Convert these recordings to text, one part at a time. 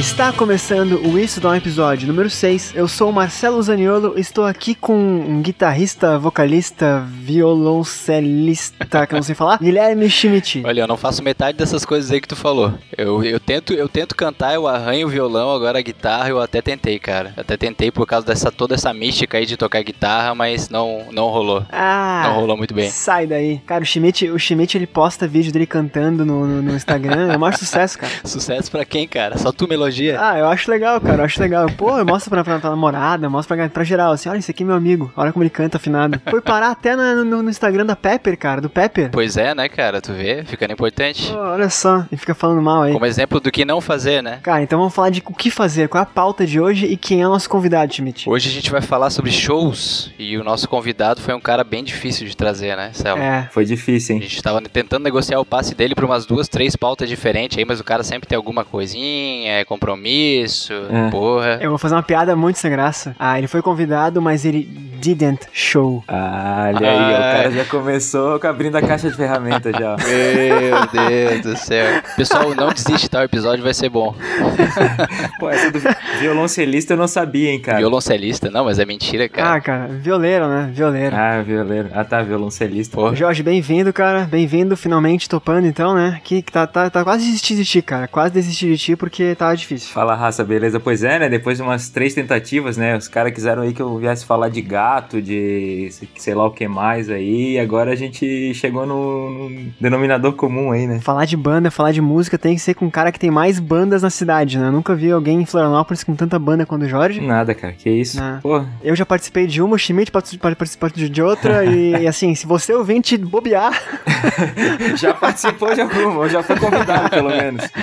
Está começando o Isso Dá um Episódio número 6. Eu sou o Marcelo Zaniolo, estou aqui com um guitarrista, vocalista, violoncelista, que eu não sei falar, Guilherme Schmidt. Olha, eu não faço metade dessas coisas aí que tu falou. Eu, eu, tento, eu tento cantar, eu arranho o violão, agora a guitarra eu até tentei, cara. Até tentei por causa dessa toda essa mística aí de tocar guitarra, mas não, não rolou. Ah, Não rolou muito bem. Sai daí. Cara, o Schmidt, o Schmidt ele posta vídeo dele cantando no, no, no Instagram, é o maior sucesso, cara. Sucesso pra quem, cara? Só tu me Ah, eu acho legal, cara, eu acho legal. Pô, eu mostro pra, pra, pra namorada, mostro pra, pra geral, assim, olha, esse aqui é meu amigo, olha como ele canta afinado. Foi parar até na- no, no Instagram da Pepper, cara, do Pepper. Pois é, né, cara? Tu vê? Ficando importante. Pô, olha só, e fica falando mal aí. Como exemplo do que não fazer, né? Cara, então vamos falar de o que fazer, qual é a pauta de hoje e quem é o nosso convidado, Schmidt. Hoje a gente vai falar sobre shows e o nosso convidado foi um cara bem difícil de trazer, né, Selma? É, Foi difícil, A hein? gente tava tentando negociar o passe dele pra umas duas, três pautas diferentes aí, mas o cara sempre tem alguma coisinha, é compromisso, É. porra. eu vou fazer uma piada muito sem graça. Ah, ele foi convidado, mas ele didn't show. Ah, olha aí, Ah. o cara já começou com abrindo a caixa de ferramentas já. Meu Deus do céu. Pessoal, não desiste, tá? O episódio vai ser bom. Pô, essa do violoncelista eu não sabia, hein, cara. Violoncelista, não, mas é mentira, cara. Ah, cara, violeiro, né? Violeiro. Ah, violeiro. Ah, tá, violoncelista. Porra. Jorge, bem-vindo, cara. Bem-vindo, finalmente topando, então, né? Que, que tá, tá, tá quase desistindo de ti, cara. Quase desisti de ti porque tava difícil. Fala, raça, beleza? Pois é, né? Depois de umas três tentativas, né? Os caras quiseram aí que eu viesse falar de gato, de sei lá o que mais aí. E agora a gente chegou no, no denominador comum aí, né? Falar de banda, falar de música tem que ser com um cara que tem mais bandas na cidade, né? Eu nunca vi alguém em Florianópolis com tanta banda quanto o Jorge. Nada, cara. Que isso? Ah. Pô, Eu já participei de uma, o Schmidt participou de de outra, e, e assim, se você ouvinte bobear, já participou de alguma, ou já foi convidado, pelo menos.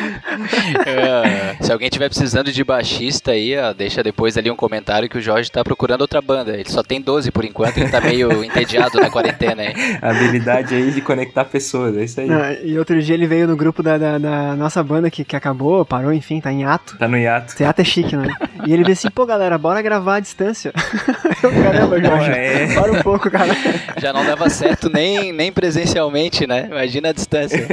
É, se alguém tiver precisando de baixista aí, ó, deixa depois ali um comentário que o Jorge tá procurando outra banda. Ele só tem 12 por enquanto, ele tá meio entediado na quarentena aí. habilidade aí de conectar pessoas, é isso aí. Ah, e outro dia ele veio no grupo da, da, da nossa banda que, que acabou, parou, enfim, tá em ato. Tá no hiato. Teatro é chique, né? E ele veio assim, pô, galera, bora gravar à distância. Eu, Caramba, Jorge. É. Para um pouco, cara. Já não dava certo nem, nem presencialmente, né? Imagina a distância.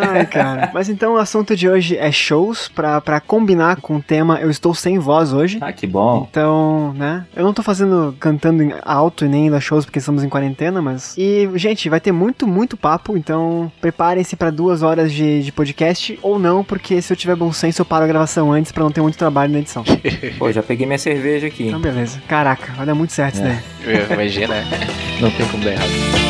Ai, cara. Mas então o assunto de hoje é shows, pra, pra combinar com o tema Eu Estou Sem Voz hoje. Ah, que bom. Então, né? Eu não tô fazendo cantando em alto e nem indo a shows porque estamos em quarentena, mas. E, gente, vai ter muito, muito papo, então preparem-se pra duas horas de, de podcast ou não, porque se eu tiver bom senso eu paro a gravação antes pra não ter muito trabalho na edição. Pô, já peguei minha cerveja aqui. Então, beleza. Caraca, vai dar muito certo isso daí. Imagina, não tem como dar errado.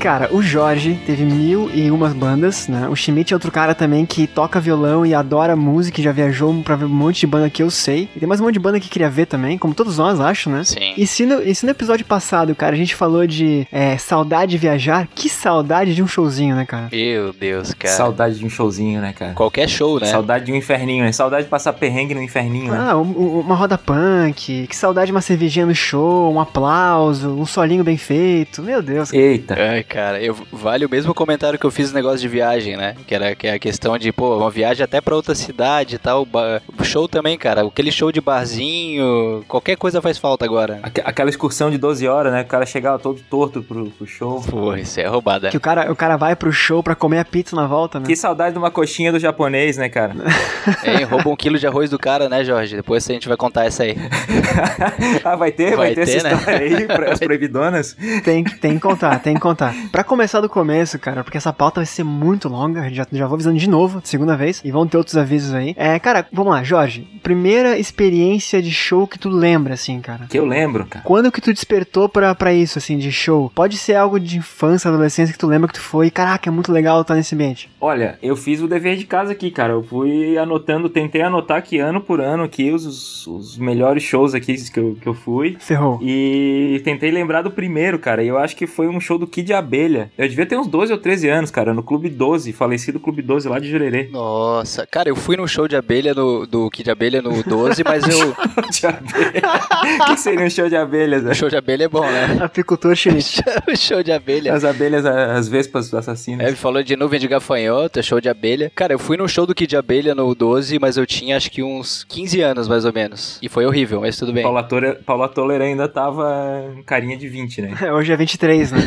Cara, o Jorge teve mil e umas bandas, né? O Schmidt é outro cara também que toca violão e adora música e já viajou pra ver um monte de banda que eu sei. E tem mais um monte de banda que queria ver também, como todos nós, acho, né? Sim. E se no, e se no episódio passado, cara, a gente falou de é, saudade de viajar, que saudade de um showzinho, né, cara? Meu Deus, cara. Saudade de um showzinho, né, cara? Qualquer show, né? Saudade de um inferninho, né? Saudade de passar perrengue no inferninho, né? Ah, um- um- uma roda punk, que saudade de uma cervejinha no show, um aplauso, um solinho bem feito. Meu Deus. Eita. Ai, cara, eu, vale o mesmo comentário que eu fiz no negócio de viagem, né? Que era que é a questão de, pô, uma viagem até pra outra cidade e tal. Show também, cara. Aquele show de barzinho, qualquer coisa faz falta agora. Aqu- Aquela excursão de 12 horas, né? O cara chegava todo torto pro, pro show. Pô, isso é roubada. Que o cara, o cara vai pro show pra comer a pizza na volta, né? Que saudade de uma coxinha do japonês, né, cara? Hein, rouba um quilo de arroz do cara, né, Jorge? Depois a gente vai contar essa aí. ah, vai ter? Vai, Vai ter, ter, essa né? história aí, pra, as proibidonas? Tem, tem que contar, tem que contar. Pra começar do começo, cara, porque essa pauta vai ser muito longa, já, já vou avisando de novo, segunda vez, e vão ter outros avisos aí. É, cara, vamos lá, Jorge. Primeira experiência de show que tu lembra, assim, cara. Que eu lembro, cara. Quando que tu despertou pra, pra isso, assim, de show? Pode ser algo de infância, adolescência que tu lembra que tu foi, caraca, é muito legal estar nesse ambiente. Olha, eu fiz o dever de casa aqui, cara. Eu fui anotando, tentei anotar aqui ano por ano aqui os, os, melhores shows aqui que eu, que eu fui. Ferrou. E tentei lembrar do primeiro, cara. E eu acho que foi um show do Kid Abelha. Eu devia ter uns 12 ou 13 anos, cara, no Clube 12, falecido Clube 12 lá de Jurerê. Nossa, cara, eu fui num show de abelha no, do Kid Abelha no 12, mas eu. de abelha. O que seria um show de abelhas? O né? show de abelha é bom, né? Apicultor chinês. o show de abelha. As abelhas, as vespas assassinas. É, falou de nuvem de gafanhoto, show de abelha. Cara, eu fui no show do Kid Abelha no 12, mas eu tinha acho que uns 15 anos, mais ou menos. E foi horrível, mas tudo bem. Paula, Toller ainda tava carinha de 20, né? Hoje é 23, né?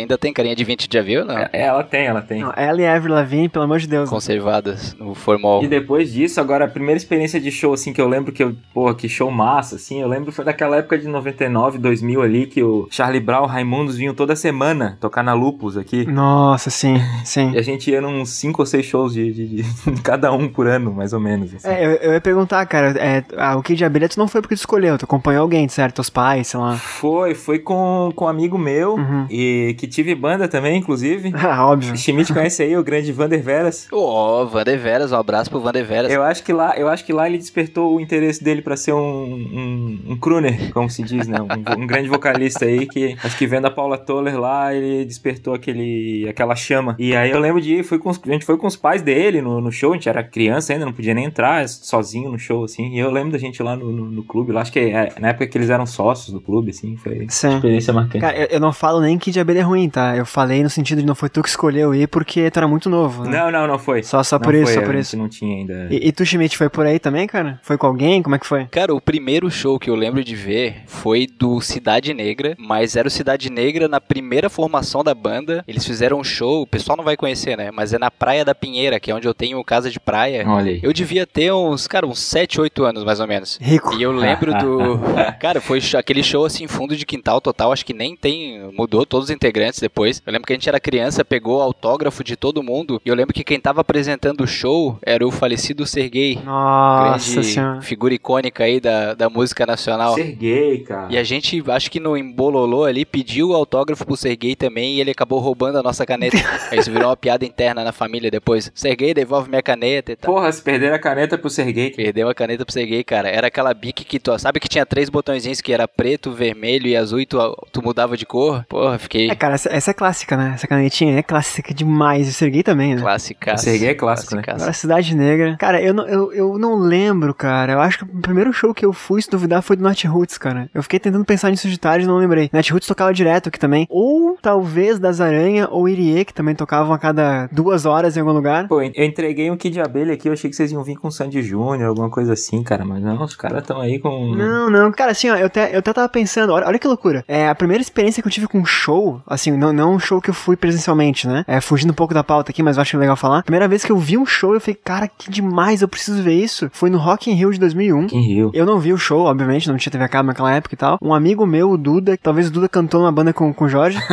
Ainda tem carinha de 20, já viu? Não. É, ela tem, ela tem. Não, ela e a Avril Lavigne, pelo amor de Deus. Conservadas no formol. E depois disso, agora, a primeira experiência de show, assim, que eu lembro que eu, porra, que show massa, assim, eu lembro foi daquela época de 99, 2000 ali, que o Charlie Brown, Raimundos vinham toda semana tocar na Lupus aqui. Nossa, sim, sim. E a gente ia uns 5 ou 6 shows de, de, de cada um por ano, mais ou menos. Assim. É, eu, eu ia perguntar, cara, é, ah, o Kid de Abelha tu não foi porque tu escolheu, tu acompanhou alguém, certo? Teus pais, sei lá. Foi, foi com, com um amigo meu, Uhum. e que tive banda também, inclusive. Ah, óbvio. Schmidt conhece aí, o grande Vander Veras. Ó, oh, Vander Veras, um abraço pro Vander Veras. Eu acho que lá, eu acho que lá ele despertou o interesse dele pra ser um, um, um crooner, como se diz, né? Um, um grande vocalista aí que acho que vendo a Paula Toller lá, ele despertou aquele, aquela chama. E aí eu lembro de ir, fui com os, a gente foi com os pais dele no, no show, a gente era criança ainda, não podia nem entrar sozinho no show, assim. E eu lembro da gente lá no, no, no clube, lá acho que é, na época que eles eram sócios do clube, assim, foi uma Sim. experiência marcante. Cara, eu, eu não falo nem que de abelha é ruim, tá? Eu falei no sentido de não foi tu que escolheu ir porque tu era muito novo. Né? Não, não, não foi. Só, só Não por isso, foi, só a por isso. não tinha ainda. E, e tu, Schmidt, foi por aí também, cara? Foi com alguém? Como é que foi? Cara, o primeiro show que eu lembro de ver foi do Cidade Negra, mas era o Cidade Negra na primeira formação da banda. Eles fizeram um show, o pessoal não vai conhecer, né? Mas é na Praia da Pinheira, que é onde eu tenho casa de praia. Olha aí. Eu devia ter uns, cara, uns 7, 8 anos mais ou menos. Rico. E eu lembro do. Cara, foi aquele show assim, fundo de quintal total. Acho que nem tem. Mudou todos os integrantes depois. Eu lembro que a gente era criança, pegou autógrafo de todo mundo. E eu lembro que quem tava apresentando o show era o falecido Serguei. Nossa grande senhora. figura icônica aí da, da música nacional. Ser gay, cara. E a gente, acho que no embololô ali, pediu o autógrafo pro Serguei também e ele acabou roubando a nossa caneta. Aí Isso virou uma piada interna na família depois. Serguei, devolve minha caneta e tal. Porra, se perderam a caneta pro ser gay. Perdeu a caneta pro Serguei, cara. Era aquela bique que tu. Sabe que tinha três botõezinhos que era preto, vermelho e azul e tu, tu mudava de cor? Porra, fiquei É, cara, essa, essa é clássica, né? Essa canetinha é clássica demais. E o Serguei também, né? clássica. Serguei é clássico, né? Cidade Negra. Cara, eu não, eu, eu não lembro, cara. Eu acho que o primeiro show que eu fui, se duvidar, foi do Nat Roots, cara. Eu fiquei tentando pensar nisso de tarde e não lembrei. Nat Roots tocava direto aqui também. Ou talvez das Aranha ou Irie, que também tocavam a cada duas horas em algum lugar. Pô, eu entreguei um kit de abelha aqui, eu achei que vocês iam vir com Sandy Júnior, alguma coisa assim, cara. Mas não, os caras estão aí com. Não, não, cara, assim, ó, eu até, eu até tava pensando, olha, olha que loucura. É, a primeira experiência que eu tive com um show, assim, não, não um show que eu fui presencialmente, né? É, fugindo um pouco da pauta aqui, mas eu acho legal falar. Primeira vez que eu vi um show, eu falei, cara, que demais, eu preciso ver isso. Foi no Rock in Rio de 2001. Em Rio. Eu não vi o show, obviamente, não tinha TV a cabo naquela época e tal. Um amigo meu, o Duda, talvez o Duda cantou numa banda com, com o Jorge.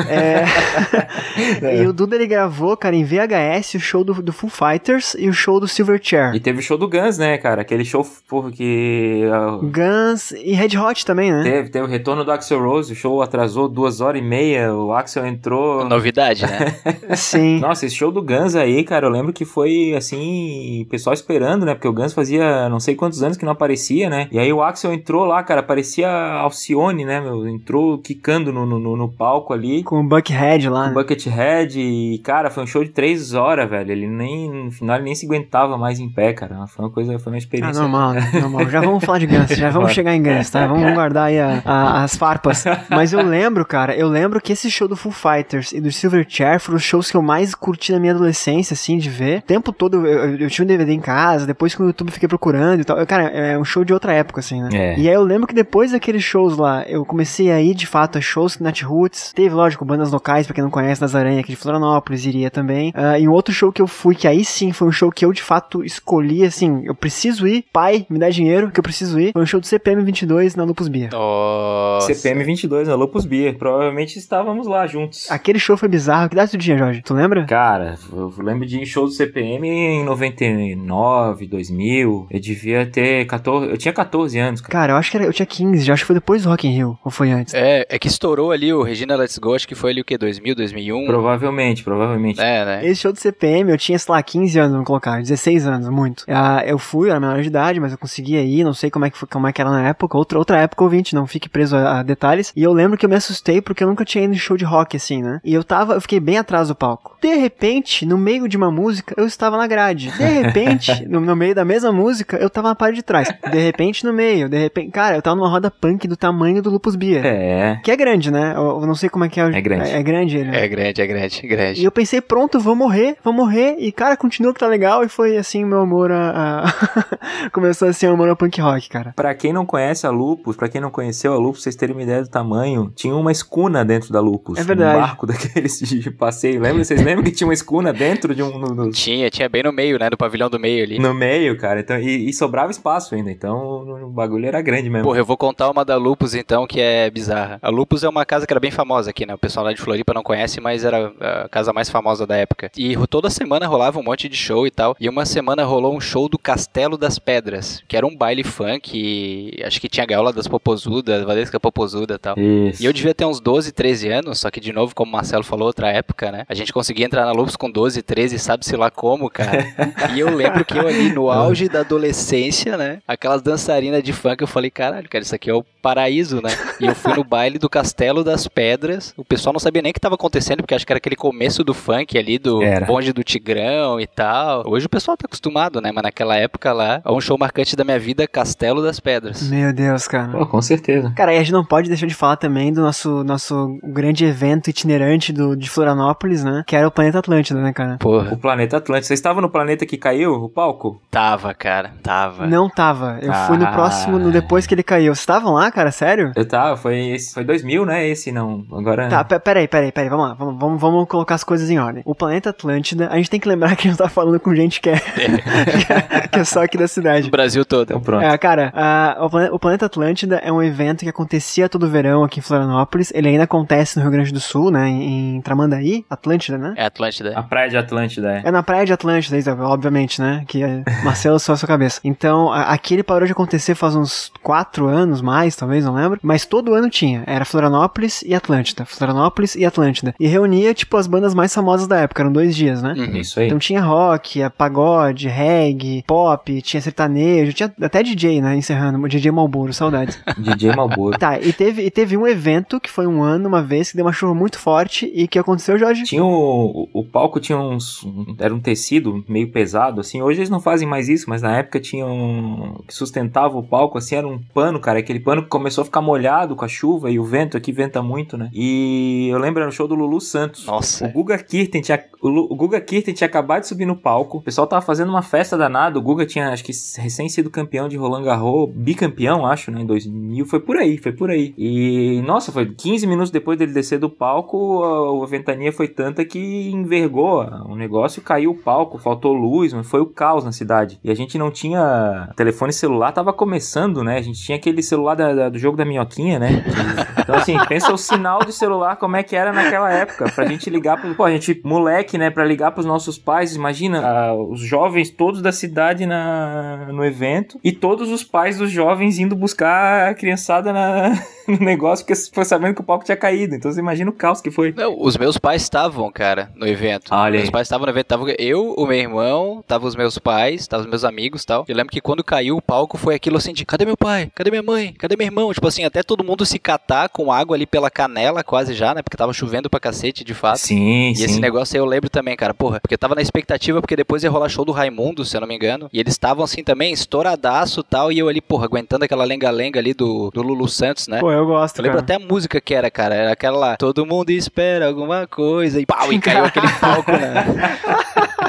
É... e o Duda, ele gravou, cara, em VHS, o show do, do Foo Fighters e o show do Silverchair. E teve o show do Guns, né, cara? Aquele show, porra, que. ah, Guns e Red Hot também, né? Teve, teve o retorno do Axel Rose, o show atrasou duas horas e meia, o Axel entrou. Novidade, né? Sim. Nossa, esse show do Guns aí, cara, eu lembro que foi assim, o pessoal esperando, né? Porque o Guns fazia não sei quantos anos que não aparecia, né? E aí o Axel entrou lá, cara, parecia Alcione, né, meu? Entrou quicando no, no, no palco ali. Com o Buckhead lá. Com né? Buckethead e, cara, foi um show de três horas, velho. Ele nem, no final, ele nem se aguentava mais em pé, cara. Foi uma coisa, foi uma Ah, experiência. normal, né? normal. Já vamos falar de Guns, já vamos chegar em Guns, tá? Vamos guardar aí a- a- as farpas. Mas eu lembro, cara, eu lembro que esse show do Foo Fighters e do Silverchair foram os shows que eu mais curti na minha adolescência, assim, de ver. O tempo todo eu, eu, eu tinha um DVD em casa, depois com o YouTube eu fiquei procurando e tal. Eu, cara, é um show de outra época, assim, né? É. E aí eu lembro que depois daqueles shows lá, eu comecei a ir de fato a shows Nat Roots. Teve, lógico, bandas locais, pra quem não conhece, das Aranha aqui de Florianópolis, iria também. Ah, e um outro show que eu fui, que aí sim foi um show que eu de fato escolhi, assim, eu preciso ir, pai, me dá dinheiro que eu preciso ir. Foi um show do CPM 22 na Lupus Beer. Nossa. CPM 22 na Lopus Beer. Provavelmente estávamos lá juntos. Aquele show foi bizarro. Que idade tu tinha, Jorge? Tu lembra? Cara, eu lembro de show do CPM em 99, 2000. Eu devia ter 14. Eu tinha 14 anos, cara. Cara, eu acho que era, eu tinha 15, já acho que foi depois do Rock in Rio, ou foi antes? É, é que estourou ali o Regina Let's Go, acho que foi ali o quê? 2000, 2001? Provavelmente, provavelmente. É, né? Esse show do CPM eu tinha, sei lá, 15 anos, vamos colocar, 16 anos, muito. Ah, eu fui, eu era menor de idade, mas eu conseguia ir, não sei como é que, foi- como é que era na época. Outra, outra época, ouvinte, não fique preso a, a detalhes. E eu lembro que eu me assustei porque eu nunca tinha ido em show de rock rock, assim, né? E eu tava, eu fiquei bem atrás do palco. De repente, no meio de uma música, eu estava na grade. De repente, no, no meio da mesma música, eu tava na parte de trás. De repente, no meio. De repente, cara, eu tava numa roda punk do tamanho do Lupus Beer. É. Que é grande, né? Eu, eu não sei como é que é. o- É grande. É, é grande ele. né? É grande, é grande, é grande. E eu pensei, pronto, vou morrer, vou morrer. E, cara, continua que tá legal. E foi assim, meu amor a. a- Começou assim, o amor ao punk rock, cara. Pra quem não conhece a Lupus, pra quem não conheceu a Lupus, vocês terem uma ideia do tamanho, tinha uma escuna dentro da Lupus. É verdade. Um barco daqueles de passeio. Lembra? Vocês lembram que tinha uma escuna dentro de um. No, no- Tinha, tinha bem no meio, né? Do pavilhão do meio ali. no meio, cara. Então, e, e sobrava espaço ainda. Então o bagulho era grande mesmo. Porra, eu vou contar uma da Lupus então, que é bizarra. A Lupus é uma casa que era bem famosa aqui, né? O pessoal lá de Floripa não conhece, mas era a casa mais famosa da época. E toda semana rolava um monte de show e tal. E uma semana rolou um show do Castelo das Pedras, que era um baile funk. e acho que tinha a gaiola das Popozudas, Valesca Popozuda e tal. Isso. E eu devia ter uns 12, 13 anos, só que de novo, como o Marcelo falou, outra época, né? A gente conseguia entrar na Lupus com 12, 13, sabe-se lá como, cara. e eu lembro que eu ali no auge da adolescência, né? Aquelas dançarinas de funk, eu falei, caralho, cara, isso aqui é o paraíso, né? E eu fui no baile do Castelo das Pedras. O pessoal não sabia nem o que tava acontecendo, porque acho que era aquele começo do funk ali, do Era. bonde do Tigrão e tal. Hoje o pessoal tá acostumado, né? Mas naquela época lá, é um show marcante da minha vida, Castelo das Pedras. Meu Deus, cara. Pô, com certeza. Cara, e a gente não pode deixar de falar também do nosso, nosso grande evento itinerante do, de Florianópolis, né? Que era o Planeta Atlântida, né, cara? Porra, O planeta Atlântico. Vocês estavam no planeta que caiu, o palco? tava, cara, tava. Não tava. Eu fui no Ah. próximo, no depois que ele caiu. Vocês estavam lá, cara? Sério? Eu tava, foi, esse, foi 2000, né? Esse não. Agora. Tá, pe- peraí, peraí, peraí, vamos lá, vamos, vamos, vamos colocar as coisas em ordem. O planeta Atlântida, a gente tem que lembrar que a gente tá falando com gente que é, que é só aqui da cidade. O Brasil todo. Então pronto. É, cara, a- o, plane- o Planeta Atlântida é um evento que acontecia todo verão aqui em Florianópolis. Ele ainda acontece no Rio Grande do Sul, né? Em, Tramandaí, Atlântida, né? É Atlântida. A praia de Atlântida, é. É na praia de Atlântida, isso, obviamente, né? Que é Marcelo só a sua cabeça. Então, aqui ele parou de acontecer faz uns quatro anos, mais, talvez, não lembro. Mas todo ano tinha. Era Florianópolis e Atlântida. Florianópolis e Atlântida. E reunia, tipo, as bandas mais famosas da época. Eram dois dias, né? Uhum. Isso aí. Então tinha rock, a pagode, reggae, pop, tinha sertanejo, tinha até DJ, né? Encerrando, DJ Malboro, saudades. DJ Malboro. tá, e teve, e teve um evento que foi um ano, uma vez, que deu uma chuva muito forte e que aconteceu, Jorge? Tinha o, o, o palco tinha uns. um- era um tecido meio pesado, assim. Hoje eles não fazem mais isso, mas na época tinha um. que sustentava o palco, assim, era um pano, cara. Aquele pano que começou a ficar molhado com a chuva e o vento aqui venta muito, né? E eu lembro, era no show do Lulu Santos. O Nossa. Guga Kirten tinha. O, o Guga Kirten tinha acabado de subir no palco. O pessoal tava fazendo uma festa danada. O Guga tinha, acho que, recém sido campeão de Roland Garros, bicampeão, acho, né? Em 2000. Foi por aí, foi por aí. E, nossa, foi 15 minutos depois dele descer do palco. A, a ventania foi tanta que envergou o negócio, caiu o palco, faltou luz, foi o caos na cidade. E a gente não tinha. Telefone celular tava começando, né? A gente tinha aquele celular da- da- do jogo da minhoquinha, né? Então, assim, pensa o sinal de celular, como é que era naquela época. Pra gente ligar pro. Pô, a gente, moleque, né? Pra ligar pros nossos pais. Imagina ah, os jovens todos da cidade na, no evento e todos os pais dos jovens indo buscar a criançada na, no negócio porque foi sabendo que o palco tinha caído. Então você imagina o caos que foi. Não, os meus pais estavam, cara, no evento. Olha meus aí. pais estavam no evento, tava eu, o meu irmão, tava os meus pais, tava os meus amigos e tal. Eu lembro que quando caiu o palco foi aquilo assim de, cadê meu pai? Cadê minha mãe? Cadê meu irmão? Tipo assim, até todo mundo se catar com água ali pela canela quase já, né? Porque tava chovendo pra cacete, de fato. Sim, E esse negócio aí eu lembro também, cara, porra, porque eu tava na expectativa, porque depois ia rolar show do Raimundo, se eu não me engano, e eles estavam assim também, estouradaço e tal, e eu ali, porra, aguentando aquela lenga-lenga ali do, do Lulu Santos, né? Pô, eu gosto, Eu lembro cara. até a música que era, cara. Era aquela lá. Todo mundo espera alguma coisa. E pau, e caiu aquele palco, né?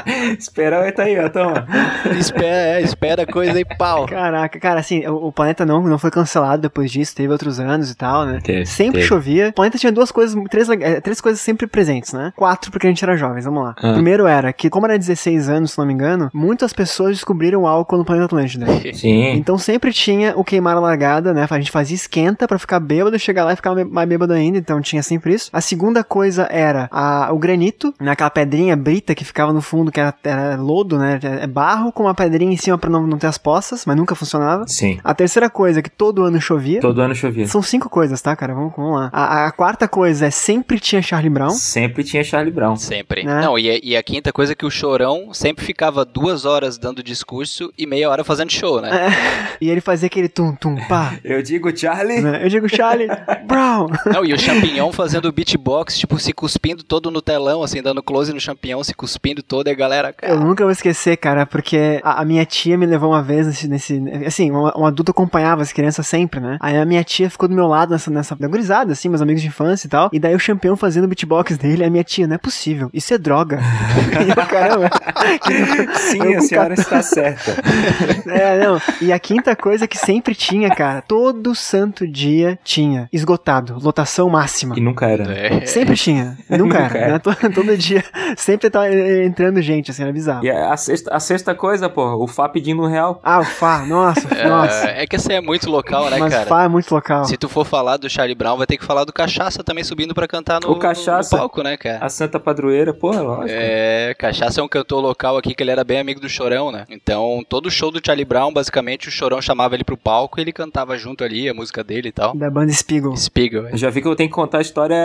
Espera, vai tá aí, ó, toma. Espera, é, espera coisa e pau. Caraca, cara, assim, o, o planeta não, não foi cancelado depois disso, teve outros anos e tal, né? Teve, sempre teve. chovia. O planeta tinha duas coisas, três, eh, três coisas sempre presentes, né? Quatro, porque a gente era jovens, vamos lá. Ah. Primeiro era que, como era 16 anos, se não me engano, muitas pessoas descobriram álcool no planeta Atlântida. Sim. Então sempre tinha o queimar a largada, né? A gente fazia esquenta pra ficar bêbado, chegar lá e ficar mais bêbado ainda, então tinha sempre isso. A segunda coisa era a, o granito, né? Aquela pedrinha brita que ficava no fundo, que era, era lodo, né? É barro com uma pedrinha em cima pra não, não ter as poças, mas nunca funcionava. Sim. A terceira coisa é que todo ano chovia. Todo ano chovia. São cinco coisas, tá, cara? Vamos, vamos lá. A, a quarta coisa é sempre tinha Charlie Brown. Sempre tinha Charlie Brown. Sempre. Né? Não, e, a- e a quinta coisa é que o Chorão sempre ficava duas horas dando discurso e meia hora fazendo show, né? E ele fazia aquele tum, tum, pá. Eu digo Charlie. né? Eu digo Charlie Brown. Não, e o champignon fazendo beatbox, tipo, se cuspindo todo no telão, assim, dando close no champignon, se cuspindo todo, e a galera. Eu nunca vou esquecer, cara, porque a, a minha tia me levou uma vez nesse. nesse assim, um, um adulto acompanhava as crianças sempre, né? Aí a minha tia ficou do meu lado nessa, nessa da gurizada, assim, meus amigos de infância e tal. E daí o campeão fazendo o beatbox dele, a minha tia, não é possível, isso é droga. eu, caramba. Sim, Eu a senhora está certa. É, não. E a quinta coisa que sempre tinha, cara, todo santo dia tinha. Esgotado, lotação máxima. E nunca era. É. Sempre tinha. Nunca Nunca era. era. né? Todo, todo dia. Sempre tava entrando gente, assim, era bizarro. E a sexta, a sexta coisa, pô, o Fá pedindo um real. Ah, o Fá, nossa, nossa. É, é que essa é muito local, né, Mas cara? Fá é muito local. Se tu for falar do Charlie Brown, vai ter que falar do Cachaça também subindo pra cantar no, O Cachaça. no palco, né, cara? A Santa Padroeira, porra, lógico. É, Cachaça é um cantor local aqui que ele era bem amigo do Chorão, né? Então, todo show do Charlie Brown, basicamente, o Chorão chamava ele pro palco e ele cantava junto ali a música dele e tal. Da banda Spiegel. Spiegel, é. Eu já vi que eu tenho que contar história,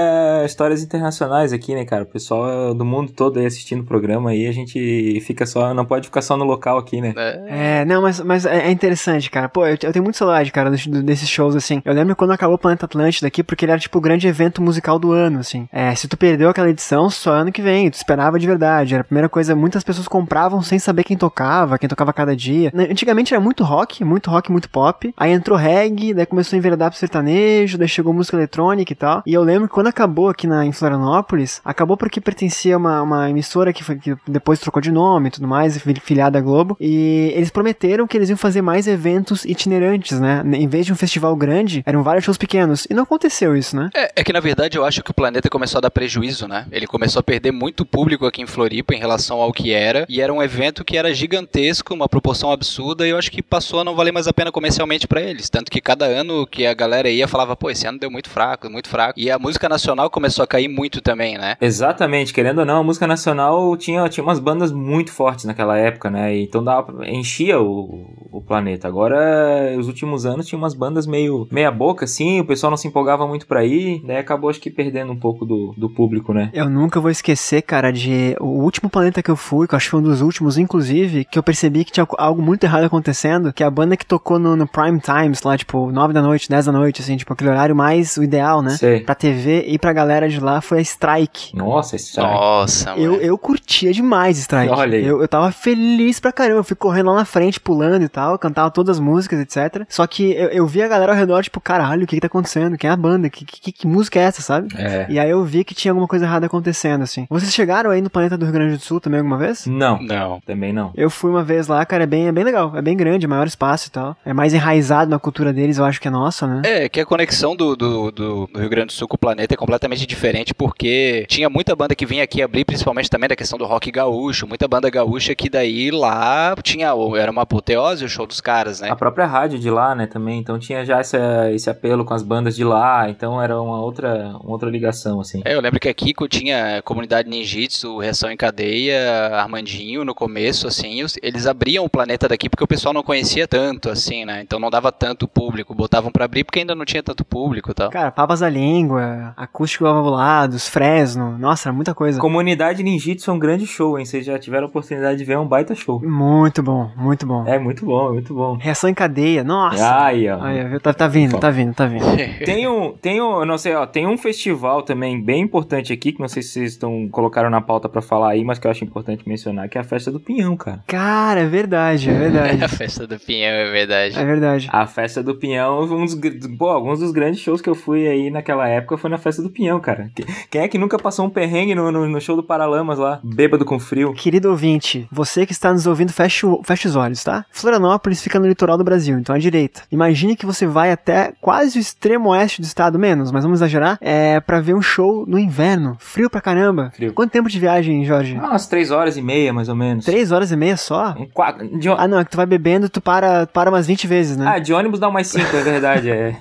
histórias internacionais aqui, né, cara? O pessoal do mundo todo aí assistindo o programa aí, a gente fica só, não pode ficar só no local aqui, né? É, É, não, mas, mas é é interessante, cara. Pô, eu, eu tenho muito saudade, cara, dos- desses shows, assim. Eu lembro quando acabou o Planeta Atlântida aqui, porque ele era, tipo, o grande evento musical do ano, assim. É, se tu perdeu aquela edição, só ano que vem. Tu esperava de verdade. Era a primeira coisa, muitas pessoas compravam sem saber quem tocava, quem tocava cada dia. Antigamente era muito rock, muito rock, muito pop. Aí entrou reggae, daí começou a enveredar pro sertanejo, daí chegou música eletrônica e tal. E eu lembro que quando acabou aqui na, em Florianópolis, acabou porque pertencia a uma, uma emissora que, foi, que depois trocou de nome e tudo mais, fili- filiada à Globo. E eles prometeram que eles iam fazer mais eventos itinerantes, né? Em vez de um festival grande, eram vários shows pequenos. E não aconteceu isso, né? É, é que na verdade eu acho que o planeta começou a dar prejuízo, né? Ele começou a perder muito público aqui em Floripa em relação ao que era. E era um evento que era gigantesco, uma proporção absurda, e eu acho que passou a não valer mais a pena comercialmente pra eles. Tanto que cada ano que a galera ia falava, pô, esse ano deu muito fraco, muito fraco. E a música nacional começou a cair muito também, né? Exatamente, querendo ou não, a música nacional tinha, tinha umas bandas muito fortes naquela época, né? Então dava, enchia o, o planeta. Agora, os últimos anos tinha umas bandas meio meia boca, assim, o pessoal não se empolgava muito pra ir, daí acabou acho que perdendo um pouco do, do público, né? Eu nunca vou esquecer, cara, de o último planeta que eu fui, que eu acho que foi um dos últimos, inclusive, que eu percebi que tinha algo muito errado acontecendo, que a banda que tocou no, no Prime Times, lá, tipo, 9 da noite, 10 da noite, assim, tipo, aquele horário mais o ideal, né? Sei. Pra TV e pra galera de lá foi a Strike. Nossa, cara. Nossa, Eu, mano. eu curtia demais Strike. Olha aí. Eu, eu tava feliz pra caramba. Eu fui correndo lá na frente, pulando e tal, cantava todas as músicas, etc. Só que eu, eu vi a galera ao redor, tipo, caralho, o que que tá acontecendo? Quem é a banda? Que, que, que música é essa, sabe? É. E aí eu vi que tinha alguma coisa errada acontecendo, assim. Vocês chegaram aí no planeta do Rio Grande do Sul também alguma vez? Não, Não. também não. Eu fui uma vez lá, cara, é bem, é bem legal. É bem grande, é maior espaço e tal. É mais enraizado na cultura deles, eu acho que é nossa, né? É, que a conexão do, do, do- do Rio Grande do Sul com o planeta é completamente diferente, porque tinha muita banda que vinha aqui abrir, principalmente também da questão do rock gaúcho, muita banda gaúcha que daí lá tinha, era uma apoteose o show dos caras, né? A própria rádio de lá, né, também, então tinha já essa, esse apelo com as bandas de lá, então era uma outra, uma outra ligação, assim. É, eu lembro que aqui tinha a comunidade ninjitsu, Reação em Cadeia, Armandinho no começo, assim, eles abriam o planeta daqui porque o pessoal não conhecia tanto, assim, né? Então não dava tanto público, botavam pra abrir porque ainda não tinha tanto público e tal. Cara, Papas da Língua, Acústico Lavulados, Fresno, nossa, muita coisa. Comunidade Ninjitsu é um grande show, hein? Vocês já tiveram a oportunidade de ver é um baita show. Muito bom, muito bom. É muito bom, é muito bom. Reação em cadeia, nossa. Aí, ó. Aí, viu? tá, tá vindo, tá vindo, tá vindo. Tem um, tem um, não sei, ó, tem um festival também bem importante aqui, que não sei se vocês estão, colocaram na pauta pra falar aí, mas que eu acho importante mencionar, que é a festa do Pinhão, cara. Cara, é verdade, é verdade. a festa do Pinhão, é verdade. É verdade. A festa do Pinhão, um dos, pô, alguns dos grandes shows que eu fui aí naquela época foi na festa do Pinhão, cara. Que- Quem é que nunca passou um perrengue no, no, no show do Paralamas lá, bêbado com frio? Querido ouvinte, você que está nos ouvindo, feche, o- feche os olhos, tá? Florianópolis Florianópolis fica no litoral do Brasil, então à direita. Imagine que você vai até quase o extremo oeste do estado, menos, mas vamos exagerar, é para ver um show no inverno, frio pra caramba. Frio. Quanto tempo de viagem, Jorge? Ah, umas três horas e meia, mais ou menos. Três horas e meia só? Um quatro- de, Ah, não, é que tu vai bebendo, tu para, para umas 20 vezes, né? ah, de ônibus dá umas cinco, é verdade. É.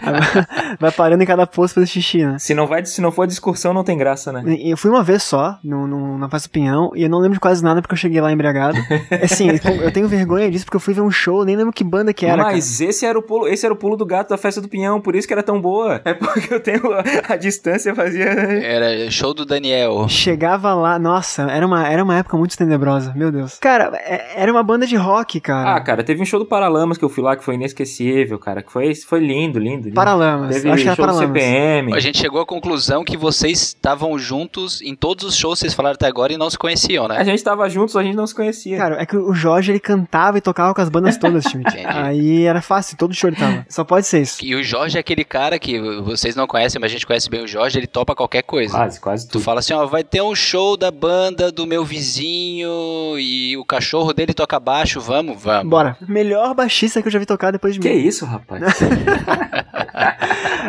vai parando em cada posto fazer xixi, né? Se não, vai, se não for de excursão, não tem graça, né? Eu fui uma vez só, no, no- na do Pinhão, e eu não lembro de quase nada porque eu cheguei lá embriagado. Assim, eu tenho vergonha disso porque eu fui ver um show, nem lembro que banda que era. cara. Mas esse era, o pulo, esse era o pulo do gato da festa do Pinhão, por isso que era tão boa. É porque eu tenho a, a distância fazia. Era show do Daniel. Chegava lá, nossa, era uma, era uma época muito tenebrosa, meu Deus. Cara, é- era uma banda de rock, cara. Ah, cara, teve um show do Paralamas que eu fui lá que foi inesquecível, cara. Que foi, foi lindo, lindo. lindo. Paralamas, Teve acho que era show do Paralamas. CPM. A gente chegou à conclusão que vocês estavam juntos em todos os shows que vocês falaram até agora e não se conheciam, A né? gente tava juntos, a gente não se conhecia. Cara, é que o Jorge, ele cantava e tocava com as bandas todas. Entendi. Aí era fácil, todo show ele tava. Só pode ser isso. E o Jorge é aquele cara que vocês não conhecem, mas a gente conhece bem o Jorge, ele topa qualquer coisa. Quase, quase Tu tudo. fala assim, ó, vai ter um show da banda do meu vizinho e o cachorro dele toca baixo, vamos, vamos. Bora. Melhor baixista que eu já vi tocar depois de Que mim. isso, rapaz?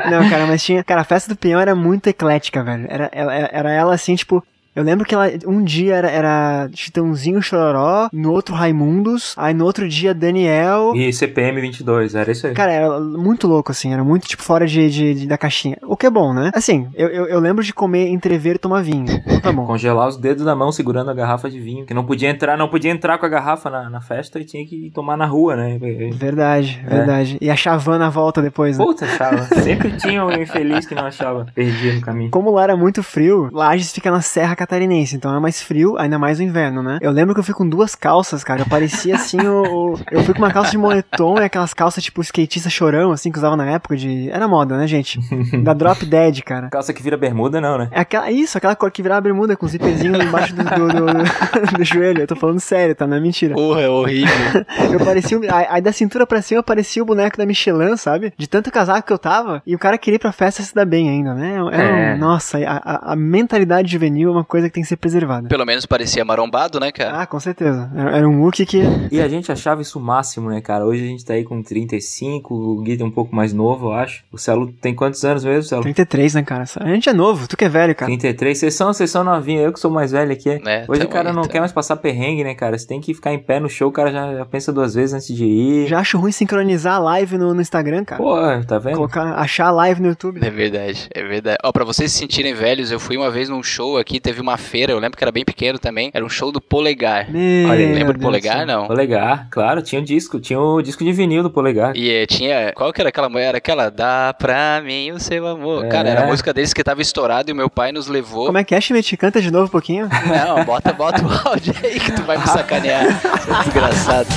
Não, cara, mas tinha. Cara, a festa do Pinhão era muito eclética, velho. Era, ela, era ela assim, tipo. Eu lembro que ela, um dia era, era Chitãozinho Chororó, no outro Raimundos, aí no outro dia Daniel. e CPM 22, era isso aí. Cara, era muito louco, assim, era muito, tipo, fora de, de- de- da caixinha. O que é bom, né? Assim, eu, eu, eu lembro de comer entrever e tomar vinho. Então tá bom. Congelar os dedos da mão segurando a garrafa de vinho, que não podia entrar, não podia entrar com a garrafa na, na festa e tinha que tomar na rua, né? Verdade, É. verdade. E a chavana na volta depois, né? Puta, achava. Sempre tinha um infeliz que não achava. Perdia no caminho. Como lá era muito frio, Lages fica na Serra Catarinense, então é mais frio, ainda mais no inverno, né? Eu lembro que eu fui com duas calças, cara. Eu parecia assim o. o- Eu fui com uma calça de moletom e aquelas calças tipo skatista chorão, assim, que usava na época de. Era moda, né, gente? Da Drop Dead, cara. Calça que vira bermuda, não, né? É aquela, isso, aquela cor que virava bermuda com zíperzinho embaixo do, do, do- do joelho. Eu tô falando sério, tá? Não é mentira. Porra, é horrível. Eu parecia. Aí da cintura pra cima eu parecia o boneco da Michelin, sabe? De tanto casaco que eu tava. E o cara queria ir pra festa se dar bem ainda, né? É um- É. nossa, a, a- a mentalidade juvenil é uma coisa que tem que ser preservada. Pelo menos parecia marombado, né, cara? Ah, com certeza. Era, era um look que. E a gente achava isso o máximo, né, cara? Hoje a gente tá aí com 35, o Gui é um pouco mais novo, eu acho. O Celo tem quantos anos mesmo, Celo? 33, né, cara? A gente é novo, tu que é velho, cara. 33. Vocês são, vocês são novinhos, eu que sou mais velho aqui. é. É, Hoje o cara aí, não tamo. quer mais passar perrengue, né, cara? Você tem que ficar em pé no show, o cara já, já pensa duas vezes antes de ir. Já acho ruim sincronizar a live no, no Instagram, cara. Pô, tá vendo? Colocar, achar a live no YouTube. É verdade, é verdade. Ó, pra vocês se sentirem velhos, eu fui uma vez num show aqui, teve uma feira, eu lembro que era bem pequeno também. Era um show do Polegar. Meu. Lembra do Polegar, não? Polegar, claro, tinha o disco, tinha o disco de vinil do Polegar. E eh, tinha. Qual que era aquela mulher? Era aquela. Dá pra mim o seu amor. É. Cara, era a música deles que tava estourada e o meu pai nos levou. Como é que é, Schmidt? Canta de novo um pouquinho. Não, bota, bota o áudio aí que tu vai me sacanear. Seu desgraçado.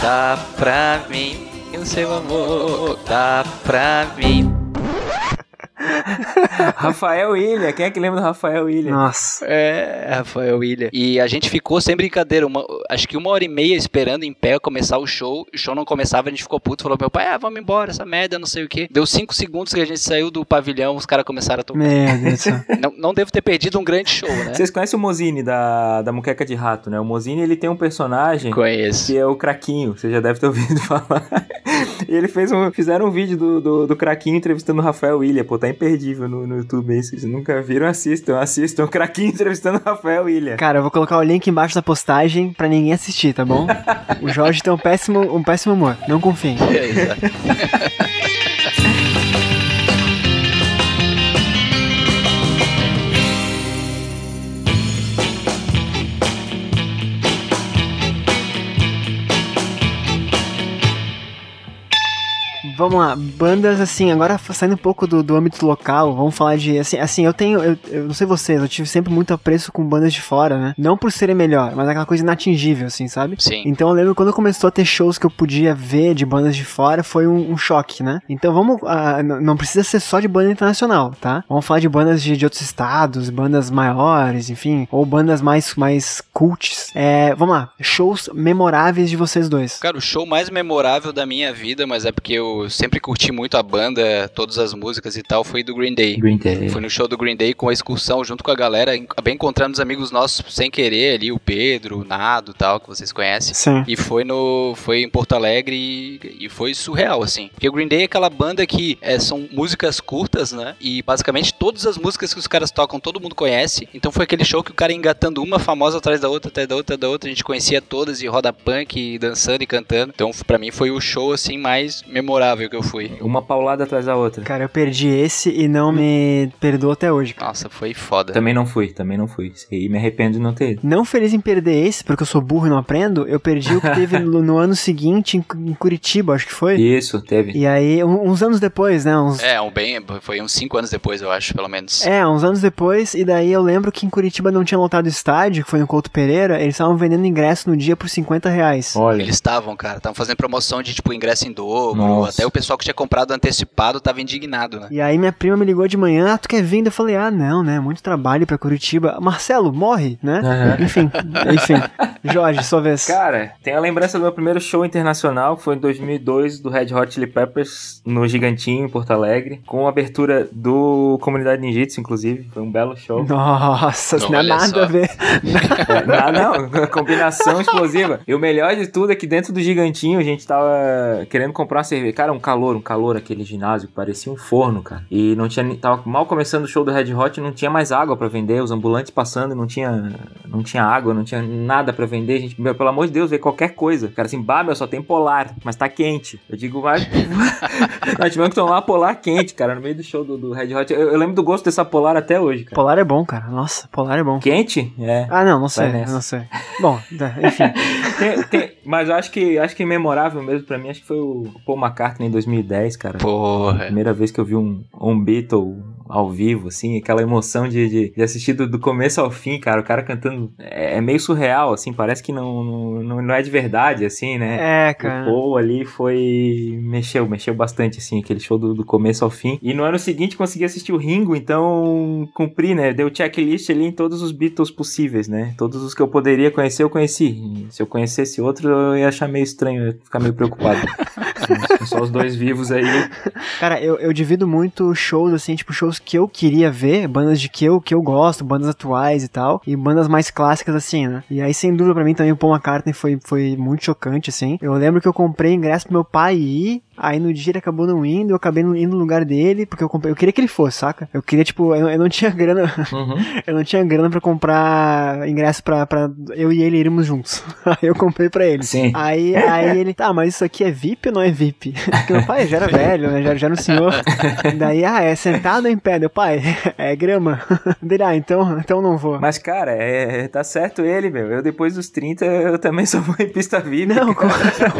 Dá pra mim o seu amor. Dá pra mim. Rafael Ilha, quem é que lembra do Rafael Ilha? Nossa. É, Rafael William. E a gente ficou sem brincadeira, uma- acho que uma hora e meia esperando em pé começar o show. O show não começava, a gente ficou puto. Falou pro meu pai, ah, vamos embora, essa merda, não sei o que. Deu cinco segundos que a gente saiu do pavilhão, os caras começaram a tocar. Meu Deus do céu. não, não devo ter perdido um grande show, né? Vocês conhecem o Mozini da, da Muqueca de Rato, né? O Mozini, ele tem um personagem Conheço. que é o Craquinho, você já deve ter ouvido falar. E ele fez um, fizeram um vídeo do, do, do Craquinho entrevistando o Rafael Ilha, pô, tá imperdível no, no YouTube aí, vocês nunca viram, assistam, assistam o Craquinho entrevistando o Rafael Ilha. Cara, eu vou colocar o link embaixo da postagem pra ninguém assistir, tá bom? O Jorge tem um péssimo, um péssimo humor. Não confiem. É, exato. Vamos lá, bandas assim, agora saindo um pouco do, do âmbito local, vamos falar de, assim, assim eu tenho, eu, eu não sei vocês, eu tive sempre muito apreço com bandas de fora, né? Não por serem melhor, mas aquela coisa inatingível, assim, sabe? Sim. Então eu lembro quando começou a ter shows que eu podia ver de bandas de fora, foi um, um choque, né? Então vamos, n- não precisa ser só de banda internacional, tá? Vamos falar de bandas de, de outros estados, bandas maiores, enfim, ou bandas mais, mais cults. É, vamos lá, shows memoráveis de vocês dois. Cara, o show mais memorável da minha vida, mas é porque eu eu sempre curti muito a banda, todas as músicas e tal, foi do Green Day. Green Day. Fui no show do Green Day com a excursão junto com a galera, acabei encontrando os amigos nossos sem querer ali, o Pedro, o Nado e tal, que vocês conhecem. Sim. E foi no. Foi em Porto Alegre e, e foi surreal, assim. Porque o Green Day é aquela banda que é, são músicas curtas, né? E basicamente todas as músicas que os caras tocam, todo mundo conhece. Então foi aquele show que o cara ia engatando uma famosa atrás da outra, atrás da outra, da outra. A gente conhecia todas e roda punk, e dançando e cantando. Então, pra mim, foi o show, assim, mais memorável que eu fui. Uma paulada atrás da outra. Cara, eu perdi esse e não me perdoou até hoje. cara. Nossa, foi foda. Também não fui, também não fui. Isso aí me arrependo de não ter ido. Não feliz em perder esse, porque eu sou burro e não aprendo, eu perdi o que teve no, no ano seguinte em, em Curitiba, acho que foi. Isso, teve. E aí, um- uns anos depois, né? Uns, É, um bem. Foi uns 5 anos depois, eu acho, pelo menos. É, uns anos depois, e daí eu lembro que em Curitiba não tinha lotado o estádio, que foi no Couto Pereira, eles estavam vendendo ingresso no dia por 50 reais. Olha. Eles estavam, cara, estavam fazendo promoção de tipo ingresso em dobro. Nossa. Até o pessoal que tinha comprado antecipado tava indignado, né? E aí minha prima me ligou de manhã, ah, tu quer vir? Eu falei, ah, não, né, muito trabalho pra Curitiba. Marcelo, morre, né? Aham. Enfim, enfim. Jorge, sua vez. Cara, tem a lembrança do meu primeiro show internacional, que foi em 2002, do Red Hot Chili Peppers, no Gigantinho, em Porto Alegre, com a abertura do Comunidade Ninjitsu, inclusive. Foi um belo show. Nossa, isso não é nada só. a ver. É, não, não, combinação explosiva. E o melhor de tudo é que dentro do Gigantinho a gente tava querendo comprar uma cerveja. Cara, um calor, um calor aquele ginásio, que parecia um forno, cara. E não tinha, tava mal começando o show do Red Hot, não tinha mais água pra vender, os ambulantes passando e não tinha, não tinha água, não tinha nada pra vender. A gente, meu, pelo amor de Deus, vê qualquer coisa. Cara, assim, bah, meu, só tem polar, mas tá quente. Eu digo, vai. Nós tivemos que tomar uma polar quente, cara, no meio do show do, do Red Hot. Eu, eu lembro do gosto dessa polar até hoje, cara. Polar é bom, cara. Nossa, polar é bom. Quente? É. Ah, não, não sei, não sei. Bom, enfim. Tem- tem- mas eu acho que acho que memorável mesmo pra mim, acho que foi o Paul McCartney em 2010, cara. Porra. Primeira vez que eu vi um, um Beatle ao vivo, assim, aquela emoção de, de, de assistir do, do começo ao fim, cara. O cara cantando. É, é meio surreal, assim, parece que não, não, não- é de verdade, assim, né? É, O cara. Paul ali foi. mexeu, mexeu bastante, assim, aquele show do, do começo ao fim. E no ano seguinte consegui assistir o Ringo, então cumpri, né? Deu checklist ali em todos os Beatles possíveis, né? Todos os que eu poderia conhecer, eu conheci. Se eu conhecesse outro, eu ia achar meio estranho, eu ia ficar meio preocupado. Com Só os dois vivos aí. Cara, eu, eu divido muito shows, assim, tipo, shows que eu queria ver, bandas de que eu, que eu gosto, bandas atuais e tal, e bandas mais clássicas, assim, né? E aí, sem dúvida, pra mim também o Paul McCartney foi, foi muito chocante, assim. Eu lembro que eu comprei ingresso pro meu pai ir, aí no dia ele acabou não indo, eu acabei indo no lugar dele, porque eu comprei, eu queria que ele fosse, saca? Eu queria, tipo, eu, eu não tinha grana, Uhum. eu não tinha grana pra comprar ingresso pra, pra eu e ele irmos juntos. aí eu comprei pra ele. Sim. Aí, aí ele, tá, mas isso aqui é VIP ou não é VIP? Porque meu pai já era velho, né? Já, já era um senhor. Daí, ah, é sentado em pé? Meu pai, é grama. Dele, ah, então, então não vou. Mas, cara, é, tá certo ele, meu. Eu, depois dos 30, eu também só vou em pista VIP. Não,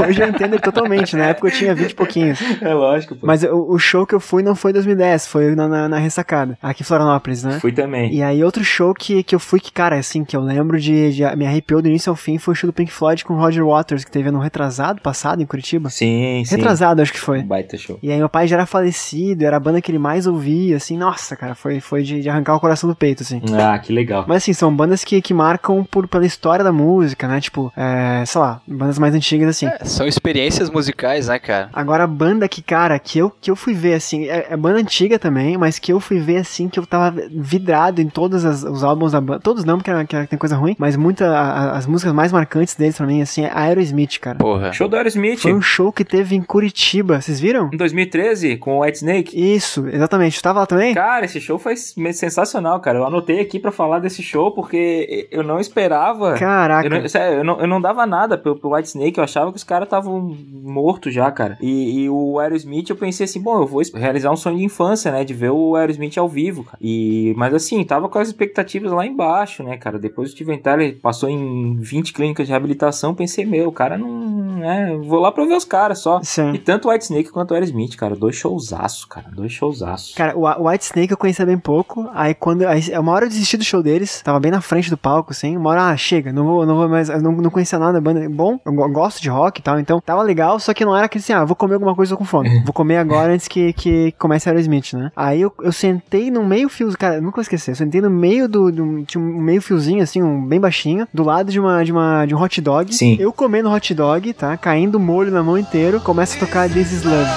hoje eu entendo totalmente. Na época eu tinha 20 pouquinhos. É lógico, pô. Mas o, o show que eu fui não foi em 2010, foi na, na, na ressacada, aqui em Florianópolis, né? Fui também. E aí outro show que, que eu fui que, cara, assim, que eu lembro de, de me arrepiou do início ao fim foi o show do Pink Floyd com o Roger Waters, que teve no retrasado passado em Curitiba. Sim, sim. Retrasado, acho que foi. Um Baita show. E aí meu pai já era falecido, era a banda que ele mais ouvia, assim, nossa, cara, foi, foi de, de arrancar o coração do peito, assim. Ah, que legal. Mas assim, são bandas que, que marcam por, pela história da música, né? Tipo, é, sei lá, bandas mais antigas, assim. É, são experiências musicais, né, cara? Agora, a banda que, cara, que eu, que eu fui ver, assim, é, é banda antiga também, mas que eu fui ver, assim, que eu tava vidrado em todos as- os álbuns da banda. Todos não, porque era- que era- tem coisa ruim, mas muita, a- a- as músicas mais marcantes deles pra mim, assim, é Aerosmith, cara. Porra. Show do Aerosmith. Foi um show que teve em Curitiba, vocês viram? Em 2013, com o White Snake. Isso, exatamente. Tu tava lá também? Cara, esse show foi sensacional, cara. Eu anotei aqui pra falar desse show porque eu não esperava. Caraca. Eu não, sério, eu não, eu não dava nada pro, pro White Snake, eu achava que os caras estavam mortos já, cara. E, e o Aerosmith, eu pensei assim, bom, eu vou realizar um sonho de infância, né? De ver o Aerosmith ao vivo, cara. E, mas assim, tava com as expectativas lá embaixo, né, cara? Depois o Steven Tyler passou em 20 clínicas de reabilitação, pensei, meu, o cara não. né? Vou lá pra ver os caras só. E Sim. tanto o White Snake quanto o Aerosmith, cara. Dois showzaço, cara. Dois showzaço. Cara, o White Snake eu conhecia bem pouco. Aí quando. Aí, uma hora eu desisti do show deles. Tava bem na frente do palco, assim. Uma hora, ah, chega, não vou, não vou mais. Não, não conhecia nada da banda. Bom, eu go- gosto de rock e tal. Então tava legal, só que não era aquele assim, ah, vou comer comer alguma coisa, com fome. Vou comer agora antes que, que comece Aerosmith, né? Aí eu, eu sentei no meio fio, cara, nunca vou esquecer, eu sentei no meio do, do tinha um meio fiozinho, assim, um bem baixinho, do lado de uma, de uma, de um hot dog. Sim. Eu comendo hot dog, tá? Caindo molho na mão inteiro, começa a tocar This Is Love.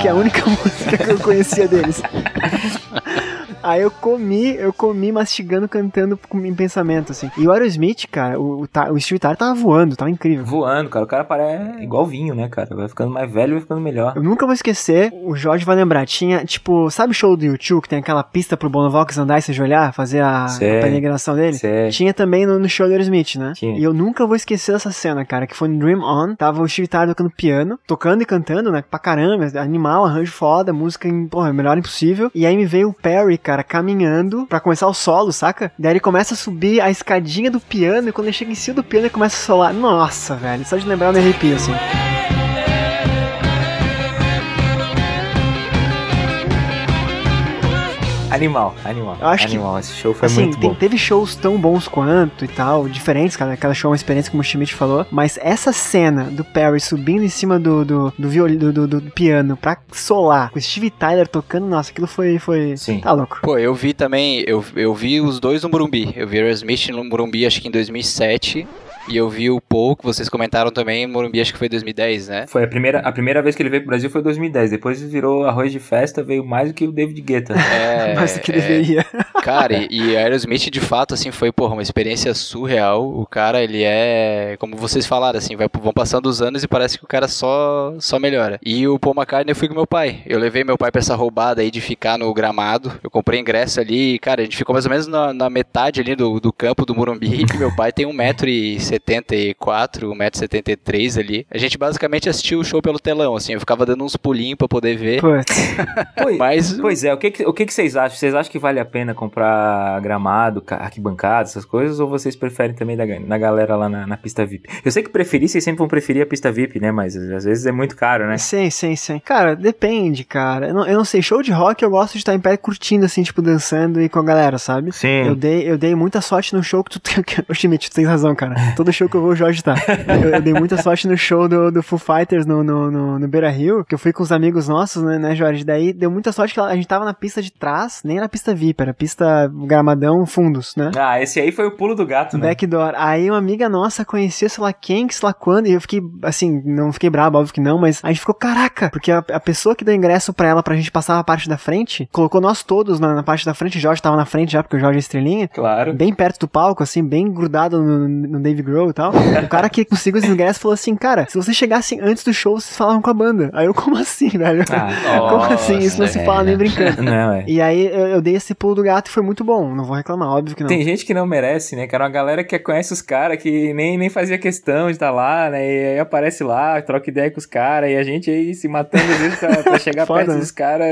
Que é a única música que eu conhecia deles. Aí eu comi, eu comi mastigando, cantando com- em pensamento, assim. E o Aerosmith, cara, o, o, o Steve Tyler tava voando, tava incrível. Voando, cara. O cara parece igual vinho, né, cara? Vai ficando mais velho e vai ficando melhor. Eu nunca vou esquecer, o Jorge vai lembrar, tinha, tipo, sabe o show do YouTube que tem aquela pista pro Bonovox andar e se ajoelhar, fazer a, a Sei. peregrinação dele? Sério. Tinha também no, no show do Aerosmith, né? Tinha. E eu nunca vou esquecer essa cena, cara, que foi no Dream On, tava o Steve Tyler tocando piano, tocando e cantando, né, pra caramba, animal, arranjo foda, música, em, porra, melhor impossível. E aí me veio o Perry, cara, caminhando pra começar o solo, saca? Daí ele começa a subir a escadinha do piano, e quando ele chega em cima do piano, ele começa a solar. Nossa, velho, só de lembrar eu me arrepio, assim. Animal, animal. Eu acho que- animal. Esse show foi assim, muito tem- bom. teve shows tão bons quanto e tal, diferentes, cara. Cada show é uma experiência, como o Schmidt falou. Mas essa cena do Perry subindo em cima do, do, do, violi- do, do, do piano pra solar, com o Steve Tyler tocando, nossa, aquilo foi. foi... Sim. Tá louco. Pô, eu vi também, eu, eu vi os dois no Morumbi. Eu vi Aerosmith no Morumbi acho que em 2007. E eu vi o Paul, que vocês comentaram também, Morumbi acho que foi 2010, né? Foi a primeira, a primeira vez que ele veio pro Brasil foi em 2010. Depois virou arroz de festa, veio mais do que o David Guetta. É, mais do que é, deveria. Cara, e, e Aerosmith de fato, assim, foi, porra, uma experiência surreal. O cara, ele é, como vocês falaram, assim, vai, vão passando os anos e parece que o cara só, só melhora. E o Paul McCartney eu fui com meu pai. Eu levei meu pai pra essa roubada aí de ficar no gramado. Eu comprei ingresso ali e, cara, a gente ficou mais ou menos na, na metade ali do, do campo do Morumbi. Que meu pai tem 1,74m, 1,73m ali. A gente basicamente assistiu o show pelo telão, assim. Eu ficava dando uns pulinhos pra poder ver. Putz. Pois, Mas pois é, o que, que- o que, que vocês acham? Vocês acham que vale a pena comprar gramado, ca- arquibancada, essas coisas? Ou vocês preferem também da, na galera lá na, na pista VIP? Eu sei que preferir, vocês sempre vão preferir a pista VIP, né? Mas às vezes é muito caro, né? Sim, sim, sim. Cara, depende, cara. Eu não, eu não sei, show de rock eu gosto de estar em pé curtindo, assim, tipo, dançando e com a galera, sabe? Sim. Eu dei, eu dei muita sorte no show que tu tem. Ô, Schmidt, tu tem razão, cara. Todo show que eu vou, o Jorge tá. Eu, eu dei muita sorte no show do, do Foo Fighters no, no, no, no Beira Rio, que eu fui com os amigos nossos, né, né, Jorge? Daí deu muita sorte que a gente tava na pista de trás, nem na pista VIP, era pista gramadão fundos, né? Ah, esse aí foi o pulo do gato, né? Backdoor. Aí uma amiga nossa conhecia, sei lá quem, que sei lá quando, e eu fiquei, assim, não fiquei brabo, óbvio que não, mas a gente ficou, caraca, porque a, a pessoa que deu ingresso pra ela, pra gente passar a parte da frente, colocou nós todos na, na parte da frente, o Jorge tava na frente já, porque o Jorge é estrelinha, Claro. bem perto do palco, assim, bem grudado no, no Dave E tal. O cara que conseguiu os ingressos falou assim, cara, se você chegasse antes do show, vocês falavam com a banda. Aí eu, como assim, velho? Ah, como assim? Isso não se fala nem brincando. Não, é. E aí eu, eu dei esse pulo do gato e foi muito bom, não vou reclamar, óbvio que não. Tem gente que não merece, né, cara? Uma galera que conhece os caras, que nem, nem fazia questão de estar lá, né? E aí aparece lá, troca ideia com os caras, e a gente aí se matando às vezes pra, pra chegar perto né? dos caras,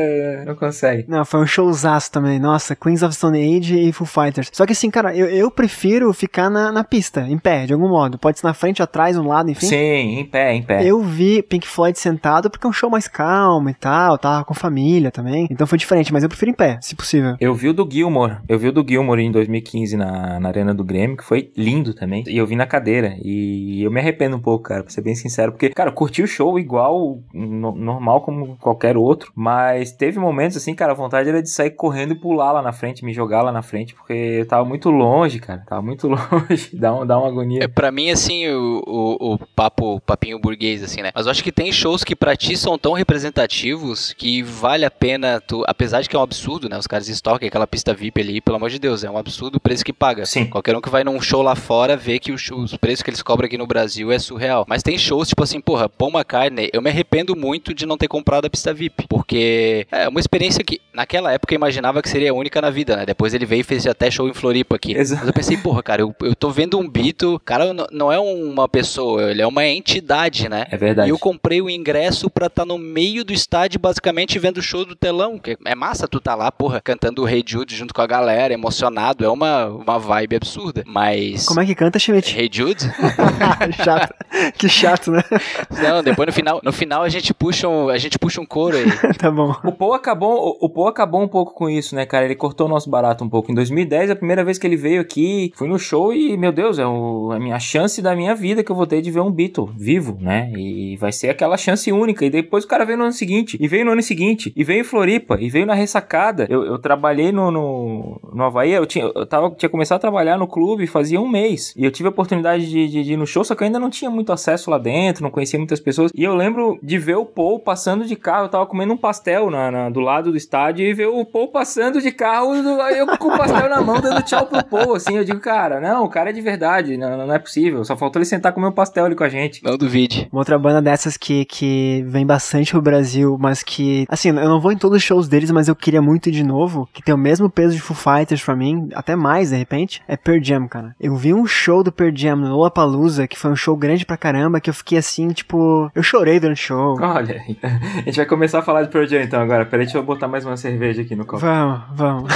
não consegue. Não, foi um showzaço também. Nossa, Queens of Stone Age e Foo Fighters. Só que assim, cara, eu, eu prefiro ficar na, na pista, em pé, de algum modo. Pode ser na frente, atrás, um lado, enfim. Sim, em pé, em pé. Eu vi Pink Floyd sentado porque é um show mais calmo e tal, tava com família também. Então foi diferente, mas eu prefiro em pé, se possível. Eu vi o do Gilmore. Eu vi o do Gilmore em 2015 na, na Arena do Grêmio, que foi lindo também. E eu vi na cadeira. E eu me arrependo um pouco, cara, pra ser bem sincero. Porque, cara, eu curti o show igual, no- normal como qualquer outro. Mas teve momentos assim, cara, a vontade era de sair correndo e pular lá na frente, me jogar lá na frente. Porque eu tava muito longe, cara. Tava muito longe. dá, um, dá uma agonia. É, pra mim, assim, o, o, o papo, o papinho burguês, assim, né? Mas eu acho que tem shows que pra ti são tão representativos que vale a pena tu, apesar de que é um absurdo, né? Os caras estoquem aquela pista VIP ali, pelo amor de Deus, é um absurdo o preço que paga. Sim. Qualquer um que vai num show lá fora vê que os, os preços que eles cobram aqui no Brasil é surreal. Mas tem shows, tipo assim, porra, Paul McCartney, eu me arrependo muito de não ter comprado a pista VIP, porque é uma experiência que naquela época eu imaginava que seria única na vida, né? Depois ele veio e fez até show em Floripa aqui. Exato. Mas eu pensei, porra, cara, eu, eu tô vendo um Beatle, cara não é uma pessoa, ele é uma entidade, né? É verdade. E eu comprei o ingresso pra estar no meio do estádio, basicamente vendo o show do telão. Que é massa tu tá lá, porra, cantando o Hey Jude junto com a galera, emocionado. É uma, uma vibe absurda. Mas. Como é que canta, Schmidt? Hey Jude? chato. Que chato, né? Não, depois no final, no final a gente puxa um, a gente puxa um coro aí. tá bom. O Paul acabou, o Paul acabou um pouco com isso, né, cara? Ele cortou o nosso barato um pouco. Em 2010, a primeira vez que ele veio aqui, fui no show e, meu Deus, é, o, a minha chance da minha vida que eu vou ter de ver um Beatle vivo, né? E vai ser aquela chance única. E depois o cara veio no ano seguinte, e veio no ano seguinte, e veio em Floripa, e veio na ressacada. Eu, eu trabalhei no, no, no Havaí, eu, tinha, eu tava, tinha começado a trabalhar no clube fazia um mês. E eu tive a oportunidade de, de, de ir no show, só que eu ainda não tinha muito acesso lá dentro, não conhecia muitas pessoas. E eu lembro de ver o Paul passando de carro, eu tava comendo um pastel na, na do lado do estádio e ver o Paul passando de carro, eu com o pastel na mão dando tchau pro Paul, assim, eu digo, cara, não, o cara é de verdade, não, não é possível, só faltou ele sentar com o meu pastel ali com a gente. Não duvide. Uma outra banda dessas que, que vem bastante pro Brasil, mas que, assim, eu não vou em todos os shows deles, mas eu queria muito ir de novo, que tem o mesmo peso de Foo Fighters pra mim, até mais, de repente, é Pearl Jam, cara. Eu vi um show do Pearl Jam no Lollapalooza, que foi um show grande pra caramba, que eu fiquei assim, tipo, eu chorei durante o show. Olha, a gente vai começar a falar de Pearl Jam então agora. Peraí, deixa eu botar mais uma cerveja aqui no copo. Vamos, vamos.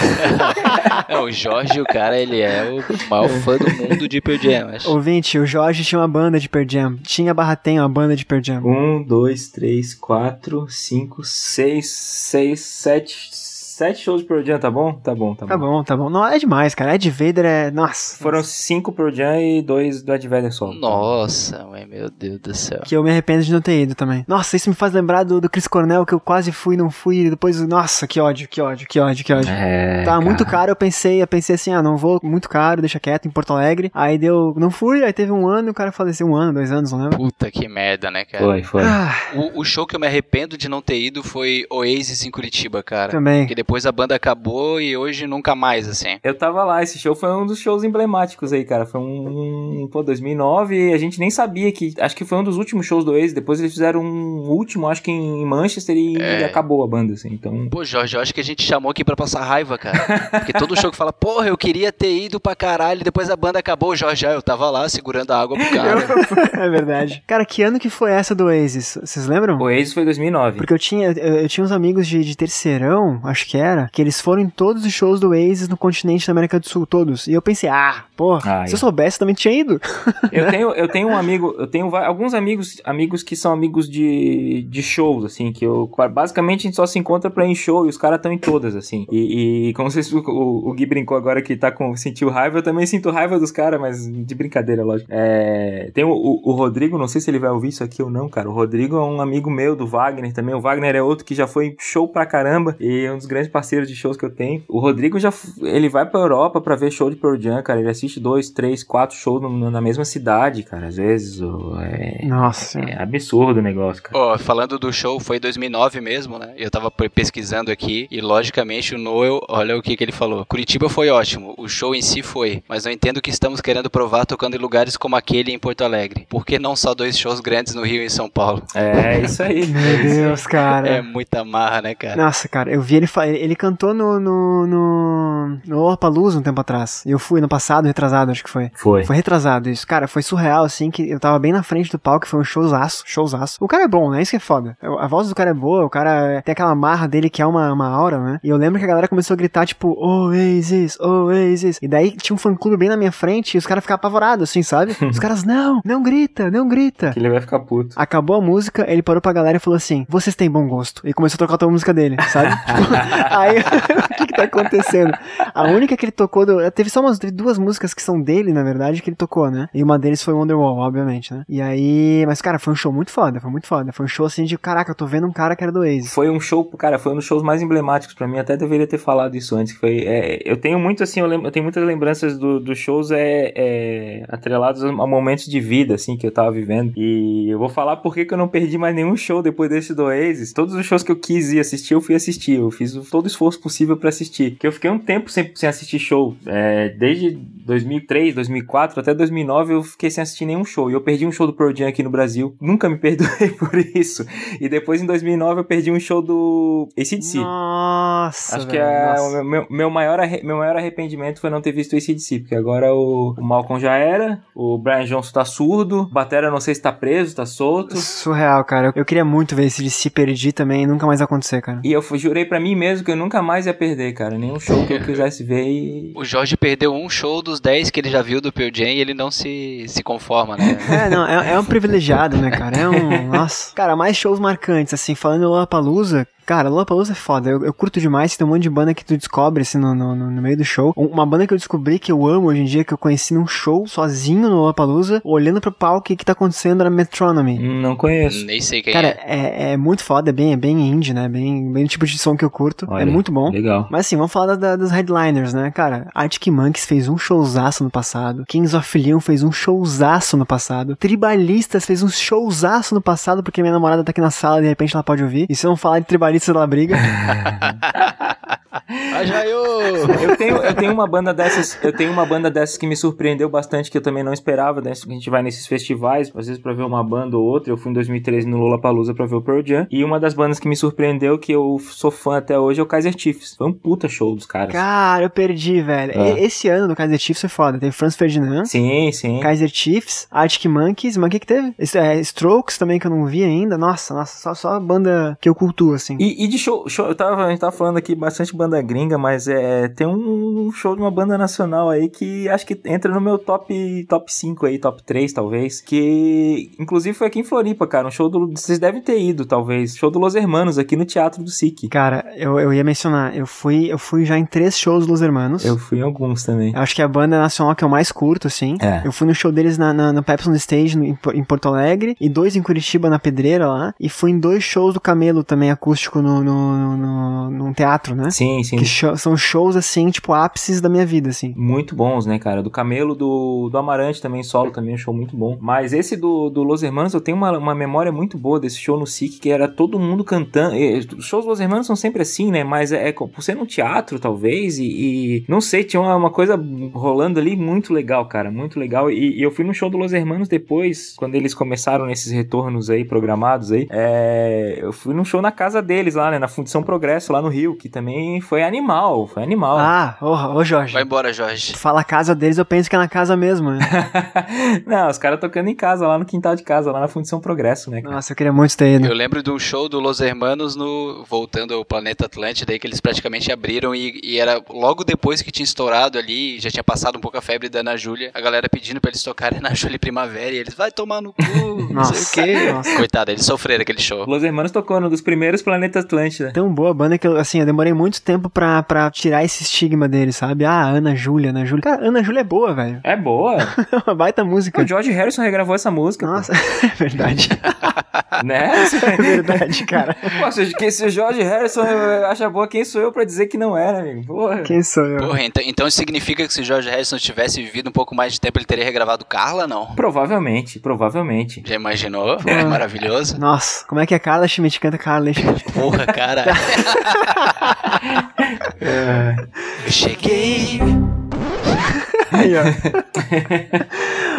Não, o Jorge, o cara, ele é o maior fã do mundo de Pearl Jam, acho. Ouvinte, o Jorge tinha uma banda de Pearl Jam. Tinha barra tem uma banda de Pearl Jam. Um, dois, três, quatro, cinco, seis, seis, sete, sete shows de Pearl Jam, tá bom? Tá bom, tá bom. Tá bom, tá bom. Não, é demais, cara. Ed Vader é. Nossa. Foram cinco Pearl Jam e dois do Ed Vader só. Nossa, mãe, meu Deus do céu. Que eu me arrependo de não ter ido também. Nossa, isso me faz lembrar do, do Chris Cornell, que eu quase fui, não fui, e depois, nossa, que ódio, que ódio, que ódio, que ódio. É, Tava cara. muito caro, eu pensei, eu pensei assim, ah, não vou, muito caro, deixa quieto, em Porto Alegre. Aí deu, não fui, aí teve um ano e o cara faleceu um ano, dois anos, não lembro. Puta que merda, né, cara? Foi, foi. Ah, O, o show que eu me arrependo de não ter ido foi Oasis em Curitiba, cara. também. Depois a banda acabou e hoje nunca mais, assim. Eu tava lá, esse show foi um dos shows emblemáticos aí, cara. Foi um, pô, 2009 e a gente nem sabia que, acho que foi um dos últimos shows do Oasis. Depois eles fizeram um último, acho que em Manchester e É. acabou a banda, assim. Então, Pô, Jorge, eu acho que a gente chamou aqui pra passar raiva, cara. Porque todo show que fala, porra, eu queria ter ido pra caralho, depois a banda acabou, Jorge, ah, eu tava lá segurando a água pro cara. é verdade. Cara, que ano que foi essa do Oasis? Vocês lembram? o Oasis foi 2009. Porque eu tinha, eu, eu tinha uns amigos de, de terceirão, acho que que eles foram em todos os shows do Oasis no continente da América do Sul, todos. E eu pensei, ah, porra, Ah, se eu é. soubesse, também tinha ido. Eu tenho, eu tenho um amigo, eu tenho alguns amigos, amigos que são amigos de, de shows, assim, que eu basicamente a gente só se encontra pra ir em show e os caras estão em todas, assim. E, e como vocês, o, o Gui brincou agora que tá com sentiu raiva, eu também sinto raiva dos caras, mas de brincadeira, lógico. É, tem o, o, o Rodrigo, não sei se ele vai ouvir isso aqui ou não, cara. O Rodrigo é um amigo meu do Wagner também. O Wagner é outro que já foi show pra caramba e é um dos grandes parceiros de shows que eu tenho. O Rodrigo já ele vai pra Europa pra ver show de Pearl Jam, cara. Ele assiste dois, três, quatro shows no- na mesma cidade, cara. Às vezes é, Nossa. é absurdo o negócio, cara. Ó, falando do show, foi 2009 mesmo, né? Eu tava pe- pesquisando aqui e, logicamente, o Noel, olha o que, que ele falou. Curitiba foi ótimo, o show em si foi, mas não entendo o que estamos querendo provar tocando em lugares como aquele em Porto Alegre. Por que não só dois shows grandes no Rio e em São Paulo? É isso aí. Meu Deus, cara. É muita marra, né, cara? Nossa, cara, eu vi ele fa- ele cantou no no no, no Lollapalooza um tempo atrás. E eu fui no passado, retrasado, acho que foi. Foi. Foi retrasado isso. Cara, foi surreal, assim, que eu tava bem na frente do palco, foi um showzaço, showzaço. O cara é bom, né? Isso que é foda. A voz do cara é boa, o cara tem aquela marra dele que é uma, uma aura, né? E eu lembro que a galera começou a gritar, tipo, Oasis, Oasis. E daí tinha um fã-clube bem na minha frente e os caras ficavam apavorados, assim, sabe? Os caras, não, não grita, não grita. Que ele vai ficar puto. Acabou a música, ele parou pra galera e falou assim: Vocês têm bom gosto. E começou a tocar outra música dele, sabe? Tipo, aí, o que que tá acontecendo? A única que ele tocou, do- teve só umas duas músicas que são dele, na verdade, que ele tocou, né? E uma deles foi Wonderwall, obviamente, né? E aí, mas cara, foi um show muito foda, foi muito foda. Foi um show assim de caraca, eu tô vendo um cara que era do Oasis. Foi um show, cara, foi um dos shows mais emblemáticos pra mim. Até deveria ter falado isso antes. Que foi, é, eu tenho muito assim, eu, eu tenho muitas lembranças do- dos shows é, é, atrelados a momentos de vida, assim, que eu tava vivendo. E eu vou falar por que que eu não perdi mais nenhum show depois desse do Oasis. Todos os shows que eu quis ir assistir, eu fui assistir. Eu fiz o- todo o esforço possível pra assistir. Porque eu fiquei um tempo sem, sem assistir show. É, desde 2003, 2004 até 2009 eu fiquei sem assistir nenhum show. E eu perdi um show do Pearl Jam aqui no Brasil. Nunca me perdoei por isso. E depois em 2009 eu perdi um show do ACDC. Nossa, Acho que velho, é nossa. o meu, meu, maior, meu maior arrependimento foi não ter visto o ACDC, porque agora o, o Malcolm já era, o Brian Johnson tá surdo, Batera não sei se tá preso, tá solto. Surreal, cara. Eu, eu queria muito ver esse se perdi também, nunca mais acontecer, cara. E eu jurei pra mim mesmo que eu nunca mais ia perder, cara. Nenhum show que eu quisesse ver e. O Jorge perdeu um show dos 10 que ele já viu do Pearl Jam e ele não se, se conforma, né? É, não, é, é um privilegiado, né, cara? É um. Nossa. Cara, mais shows marcantes, assim, falando do Lollapalooza, cara, Lollapalooza é foda. Eu, eu curto demais, tem um monte de banda que tu descobre, assim, no, no, no meio do show. Uma banda que eu descobri que eu amo hoje em dia, que eu conheci num show, sozinho no Lollapalooza, olhando pro palco, o que tá acontecendo era Metronomy. Não conheço. Nem sei quem Cara, é. é, é muito foda, é bem, é bem indie, né? Bem, bem o tipo de som que eu curto. Olha, é muito bom. Legal. Mas assim, vamos falar da, da- dos headliners, né, cara? Arctic Monkeys fez um showzaço no passado. Kings of Leon fez um showzaço no passado. Tribalistas fez um showzaço no passado, porque minha namorada tá aqui na sala e de repente ela pode ouvir. E se eu não falar de tribalistas, ela briga. Ah, Jaiô! Eu tenho, eu tenho uma banda dessas, eu tenho uma banda dessas que me surpreendeu bastante, que eu também não esperava, né? A gente vai nesses festivais, às vezes pra ver uma banda ou outra. Eu fui em 2013 no Lollapalooza pra ver o Pearl Jam. E uma das bandas que me surpreendeu, que eu sou fã até hoje, é o Kaiser Chiefs. Foi um puta show dos caras. Cara, eu perdi, velho. É. Esse ano do Kaiser Chiefs foi foda. Teve Franz Ferdinand. Sim, sim. Kaiser Chiefs, Arctic Monkeys, mas o que que teve? É, Strokes também, que eu não vi ainda. Nossa, nossa, só, só a banda que eu cultuo, assim. E, e de show, show eu tava, a gente tava falando aqui bastante banda gringa, mas é, tem um show de uma banda nacional aí que acho que entra no meu top, top 5 aí, top 3 talvez, que inclusive foi aqui em Floripa, cara, um show do, vocês devem ter ido talvez, show do Los Hermanos aqui no Teatro do SIC. Cara, eu, eu ia mencionar, eu fui, eu fui já em três shows dos Hermanos. Eu fui em alguns também. Acho que é a banda nacional que eu mais curto, assim. É. Eu fui no show deles na, na, no Pepsi Stage no- em, em Porto Alegre, e dois em Curitiba, na Pedreira lá. E fui em dois shows do Camelo também, acústico, no, no, no, num teatro, né? Sim, sim. Que show- são shows, assim, tipo, ápices da minha vida, assim. Muito bons, né, cara? Do Camelo, do, do Amarante também, solo também, um show muito bom. Mas esse do, do Los Hermanos, eu tenho uma, uma memória muito boa desse show no SIC, que era todo mundo cantando. Os shows dos Los Hermanos são sempre assim, né? Mas é, é por ser num teatro, talvez, e, e não sei, tinha uma, uma coisa rolando ali muito legal, cara, muito legal. E, e eu fui no show do Los Hermanos depois, quando eles começaram nesses retornos aí, programados aí. É, eu fui num show na casa deles lá, né? Na Fundição Progresso, lá no Rio, que também foi animal, foi animal. Ah, ô, ô Jorge. Vai embora, Jorge. Fala a casa deles, eu penso que é na casa mesmo, né? Não, os caras tocando em casa, lá no quintal de casa, lá na Fundição Progresso, né? cara? Nossa, eu queria muito ter ido. Eu lembro de um show do Los Hermanos no voltando ao planeta Atlântida, aí que eles praticamente abriram e, e era logo depois que tinha estourado ali, já tinha passado um pouco a febre da Ana Júlia, a galera pedindo pra eles tocarem Ana Júlia Primavera e eles vai tomar no cu, não sei Nossa, o quê. nossa. Coitado, eles sofreram aquele show. Los Hermanos tocou no dos primeiros Planeta Atlântida. Tão boa a banda que eu, assim, eu demorei muito tempo pra, pra tirar esse estigma deles, sabe? Ah, Ana Júlia, Ana Júlia. Cara, Ana Júlia é boa, velho. É boa. É uma baita música. o George Harrison regravou essa música. pô. Nossa, é verdade. Né? É verdade, cara. Pô, se, o George Harrison acha boa, quem sou eu pra dizer que não é, né, amigo? Porra. Quem sou eu? Porra, então, então isso significa que se George Harrison tivesse vivido um pouco mais de tempo, ele teria regravado Carla, não? Provavelmente, provavelmente. Já imaginou? É maravilhoso. Nossa, como é que é Carla Schmidt canta Carla Schmidt? Porra, cara. Cheguei. Aí, ó.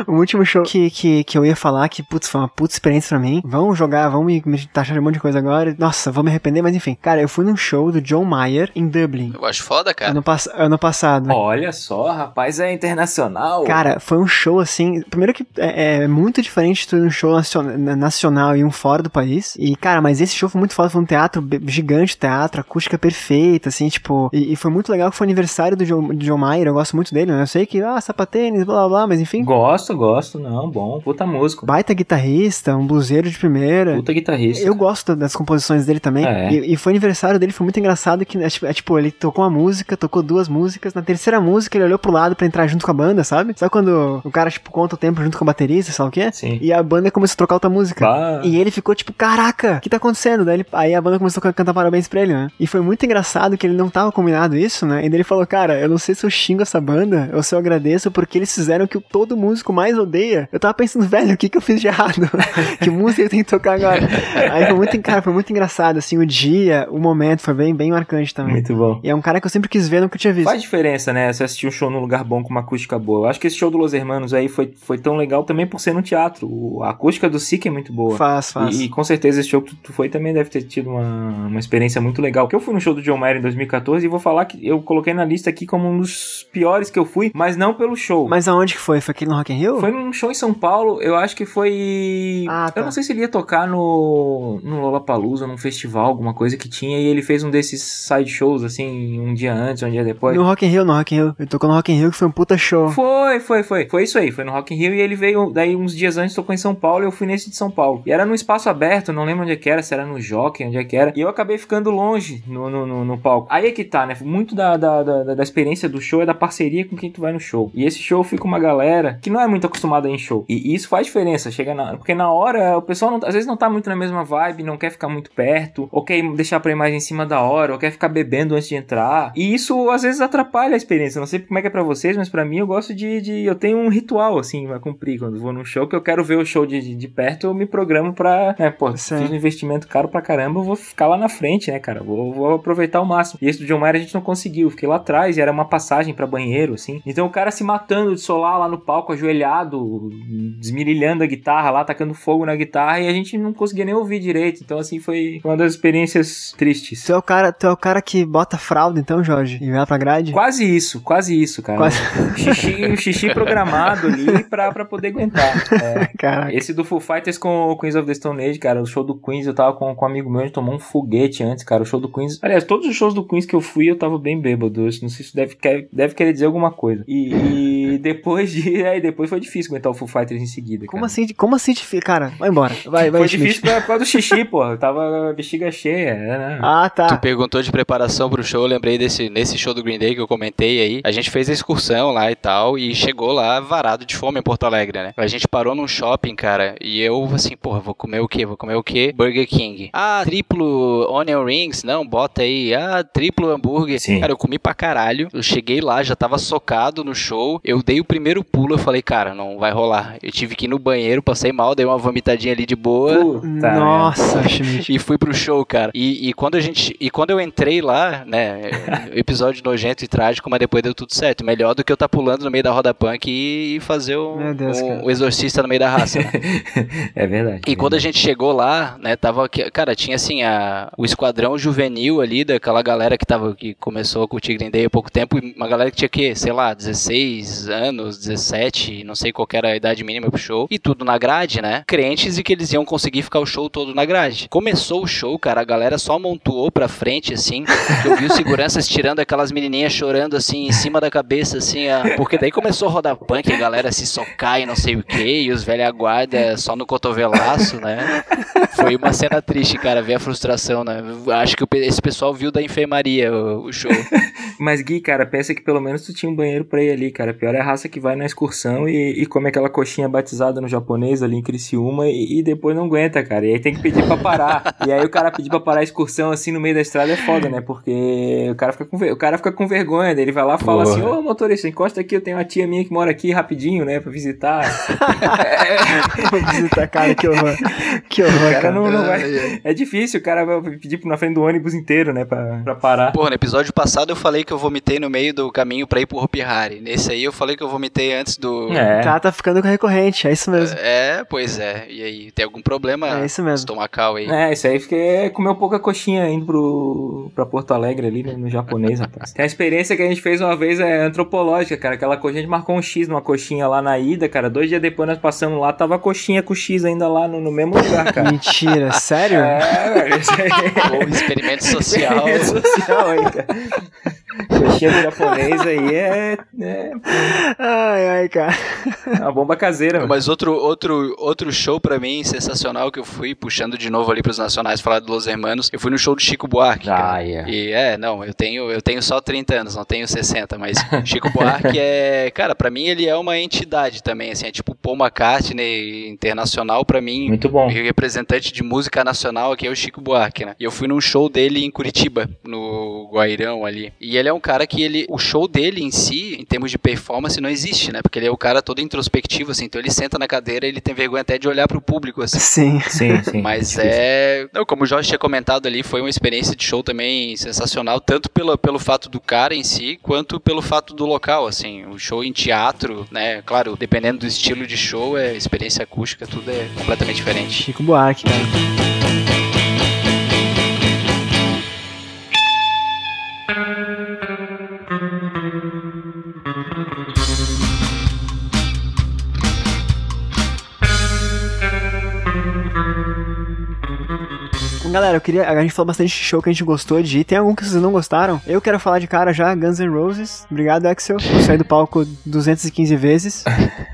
o último show que, que, que eu ia falar, que, putz, foi uma puta experiência pra mim. Vamos jogar, vamos me, me taxar de um monte de coisa agora. Nossa, vou me arrepender, mas enfim. Cara, eu fui num show do John Mayer em Dublin. Eu acho foda, cara. Ano, pass ano passado. Olha só, rapaz, é internacional. Cara, foi um show assim. Primeiro que é, é muito diferente de tu ir num show nacion- na- nacional e um fora do país. E, cara, mas esse show foi muito foda. Foi um teatro gigante, teatro, acústica perfeita, assim, tipo. E, e foi muito legal que foi aniversário do John, do John Mayer. Eu gosto muito dele, né? Eu sei que, ah, sapatênis, blá blá blá, mas enfim. Gosto, gosto, não, bom. Puta músico. Baita guitarrista, um bluseiro de primeira. Puta guitarrista. Eu gosto das composições dele também. É. E, e foi aniversário dele, foi muito engraçado que, é, tipo, é, tipo, ele tocou uma música, tocou duas músicas. Na terceira música, ele olhou pro lado pra entrar junto com a banda, sabe? Sabe quando o cara, tipo, conta o tempo junto com o baterista, lá o quê? Sim. E a banda começou a trocar outra música. Bah. E ele ficou tipo, caraca, o que tá acontecendo? Daí ele- aí a banda começou a cantar parabéns pra ele, né? E foi muito engraçado que ele não tava combinado isso, né? E daí ele falou, cara, eu não sei se eu xingo essa banda ou se eu agradeço porque eles fizeram o que todo músico mais odeia. Eu tava pensando, velho, o que que eu fiz de errado? que música eu tenho que tocar agora? aí foi muito, cara, foi muito engraçado, assim, o dia, o momento foi bem, bem marcante também. Muito bom. E é um cara que eu sempre quis ver, nunca tinha visto. Faz diferença, né? Você assistir um show num lugar bom com uma acústica boa. Eu acho que esse show do Los Hermanos aí foi, foi tão legal também por ser no teatro. A acústica do SIC é muito boa. Faz, faz. E, e com certeza esse show que tu, tu foi também deve ter tido uma, uma experiência muito legal. Porque eu fui no show do John Mayer em 2014 e vou falar que eu coloquei na lista aqui como um dos piores que eu fui, mas não pelo show. Mas aonde que foi? Foi aquele no Rock in Rio? Foi num show em São Paulo, eu acho que foi. Ah, tá. Eu não sei se ele ia tocar no, no Lollapalooza, num festival, alguma coisa que tinha, e ele fez um desses side shows, assim, um dia antes, um dia depois. No Rock in Rio, no Rock in Rio. Ele tocou no Rock in Rio que foi um puta show. Foi, foi, foi. Foi isso aí. Foi no Rock in Rio e ele veio, daí uns dias antes tocou em São Paulo e eu fui nesse de São Paulo. E era num espaço aberto, não lembro onde é que era, se era no Jockey, onde é que era. E eu acabei ficando longe no, no, no, no palco. Aí é que tá, né? Muito da, da, da, da experiência do show é da parceria com quem tu vai no show. E esse show fica uma galera que não é muito acostumada em show. E isso faz diferença. Chega na, porque na hora o pessoal não- às vezes não tá muito na mesma vibe, não quer ficar muito perto, ou quer deixar pra mais em cima da hora, ou quer ficar bebendo antes de entrar. E isso às vezes atrapalha a experiência. Não sei como é que é pra vocês, mas pra mim eu gosto de, de eu tenho um ritual assim, vai cumprir quando vou num show que eu quero ver o show de, de, de perto, eu me programo pra, né, pô, Sim. fiz um investimento caro pra caramba, eu vou ficar lá na frente, né, cara? Vou, vou aproveitar ao máximo. E esse do John Mayer a gente não conseguiu, fiquei lá atrás e era uma passagem pra banheiro, assim. Então o cara se matando de solar lá no palco, ajoelhado, desmirilhando a guitarra lá, tacando fogo na guitarra e a gente não conseguia nem ouvir direito. Então, assim, foi uma das experiências tristes. Tu é, o cara, tu é o cara que bota fralda, então, Jorge? E vai pra grade? Quase isso, quase isso, cara. Quase. Xixi, um xixi programado ali pra, pra poder aguentar. É. Caraca. Esse do Foo Fighters com o Queens of the Stone Age, cara, o show do Queens, eu tava com, com um amigo meu, a gente tomou um foguete antes, cara, o show do Queens. Aliás, todos os shows do Queens que eu fui, eu tava bem bêbado. Isso, Não sei se isso deve, deve querer dizer alguma coisa. E, e depois de. Aí depois foi difícil aguentar o Foo Fighters em seguida. Como cara. assim? Como assim? difí- Cara, vai embora. Vai, vai, Foi Schmidt. difícil por causa do xixi, pô. Eu tava bexiga cheia, né? Ah, Tu tá. perguntou de preparação pro show, eu lembrei desse nesse show do Green Day que eu comentei aí. A gente fez a excursão lá e tal e chegou lá varado de fome em Porto Alegre, né? A gente parou num shopping, cara, e eu assim, porra, vou comer o quê? Vou comer o quê? Burger King. Ah, triplo onion rings? Não, bota aí. Ah, triplo hambúrguer. Sim. Cara, eu comi pra caralho. Eu cheguei lá, já tava socado no show. Eu dei o primeiro pulo, eu falei, cara, não vai rolar. Eu tive que ir no banheiro, passei mal, dei uma vomitadinha ali de boa. Puta. Nossa. E fui pro show, cara. E, e quando a gente. E quando eu entrei lá, né? Episódio nojento e trágico, mas depois deu tudo certo. Melhor do que eu tá pulando no meio da roda punk e, e fazer o, Meu Deus, o, o exorcista no meio da raça. né? É verdade. E quando a gente chegou lá, né, tava que- cara, tinha assim a, o esquadrão juvenil ali daquela galera que tava que começou a curtir Green Day há pouco tempo, e uma galera que tinha que, sei lá, 16 anos, 17, não sei qual era a idade mínima pro show, e tudo na grade, né? Crentes e que eles iam conseguir ficar o show todo na grade. Começou o show, cara, a galera só montuou pra frente assim, eu vi os seguranças tirando aquelas menininhas chorando assim em cima da cabeça assim, porque daí começou a rodar punk, a galera se socar e não sei o que, e os velha guarda só no cotovelaço, né? Foi uma cena triste, cara, ver a frustração, né? Acho que esse pessoal viu da enfermaria o, o show. Mas Gui, cara, pensa que pelo menos tu tinha um banheiro pra ir ali, cara. Pior é a raça que vai na excursão e, e come aquela coxinha batizada no japonês ali em Criciúma e, e depois não aguenta, cara. E aí tem que pedir pra parar. e aí o cara pedir pra parar a excursão assim no meio da estrada é foda, né? Porque o cara fica com, ver- o cara fica com vergonha, ele vai lá e fala Porra. assim: Ô motorista, encosta aqui, eu tenho uma tia minha que mora aqui rapidinho, né? Pra visitar. Vou visitar, cara, que horror. Que horror, o cara cara. não, não vai. É difícil, o cara vai pedir na frente do ônibus inteiro, né? Pra, pra parar. Porra, no episódio passado eu falei que eu vomitei no meio do caminho pra ir pro Hopi Hari. Nesse aí eu falei que eu vomitei antes do. É. Tá, tá ficando recorrente, é isso mesmo. É, pois é. E aí, tem algum problema É isso mesmo. estomacal aí? É, isso aí fiquei comeu pouca coxinha indo pro, pra Porto Alegre ali no, no japonês, rapaz. Tem a experiência que a gente fez uma vez é antropológica, cara. Aquela coxinha, a gente marcou um X numa coxinha lá na ida, cara. Dois dias depois nós passamos lá, tava a coxinha com X ainda lá no, no mesmo lugar, cara. Mentira, sério? É, velho, isso aí Ou experimento social. é social aí, cara. Coxinha do japonês aí é, é Ai, ai, cara. uma bomba caseira, mano. Mas outro, outro, outro show pra mim sensacional que eu fui, puxando de novo ali pros nacionais, falar do Los Hermanos, eu fui no show do Chico Buarque. cara. Ah, yeah. E é, não, eu tenho, eu tenho só 30 anos, não tenho 60, mas Chico Buarque é, cara, pra mim ele é uma entidade também, assim, é tipo Paul McCartney internacional pra mim. Muito bom. O representante de música nacional aqui é o Chico Buarque, né? E eu fui num show dele em Curitiba, no Guairão ali. E ele é um cara que ele. O show dele em si, em termos de performance, não existe, né? Porque ele é o cara todo introspectivo, assim. Então ele senta na cadeira e ele tem vergonha até de olhar pro público, assim. Sim. Sim, sim. Mas é. Não, como o Jorge tinha comentado ali, foi uma experiência de show também sensacional, tanto pelo, pelo fato do cara em si, quanto pelo fato do local, assim. O show em teatro, né? Claro, dependendo do estilo de show, é experiência acústica, tudo é completamente diferente. Chico Buarque, cara. Galera, eu queria. A gente falou bastante de show que a gente gostou de ir. Tem algum que vocês não gostaram? Eu quero falar de cara já, Guns N' Roses. Obrigado, Axel. Eu saí do palco 215 vezes.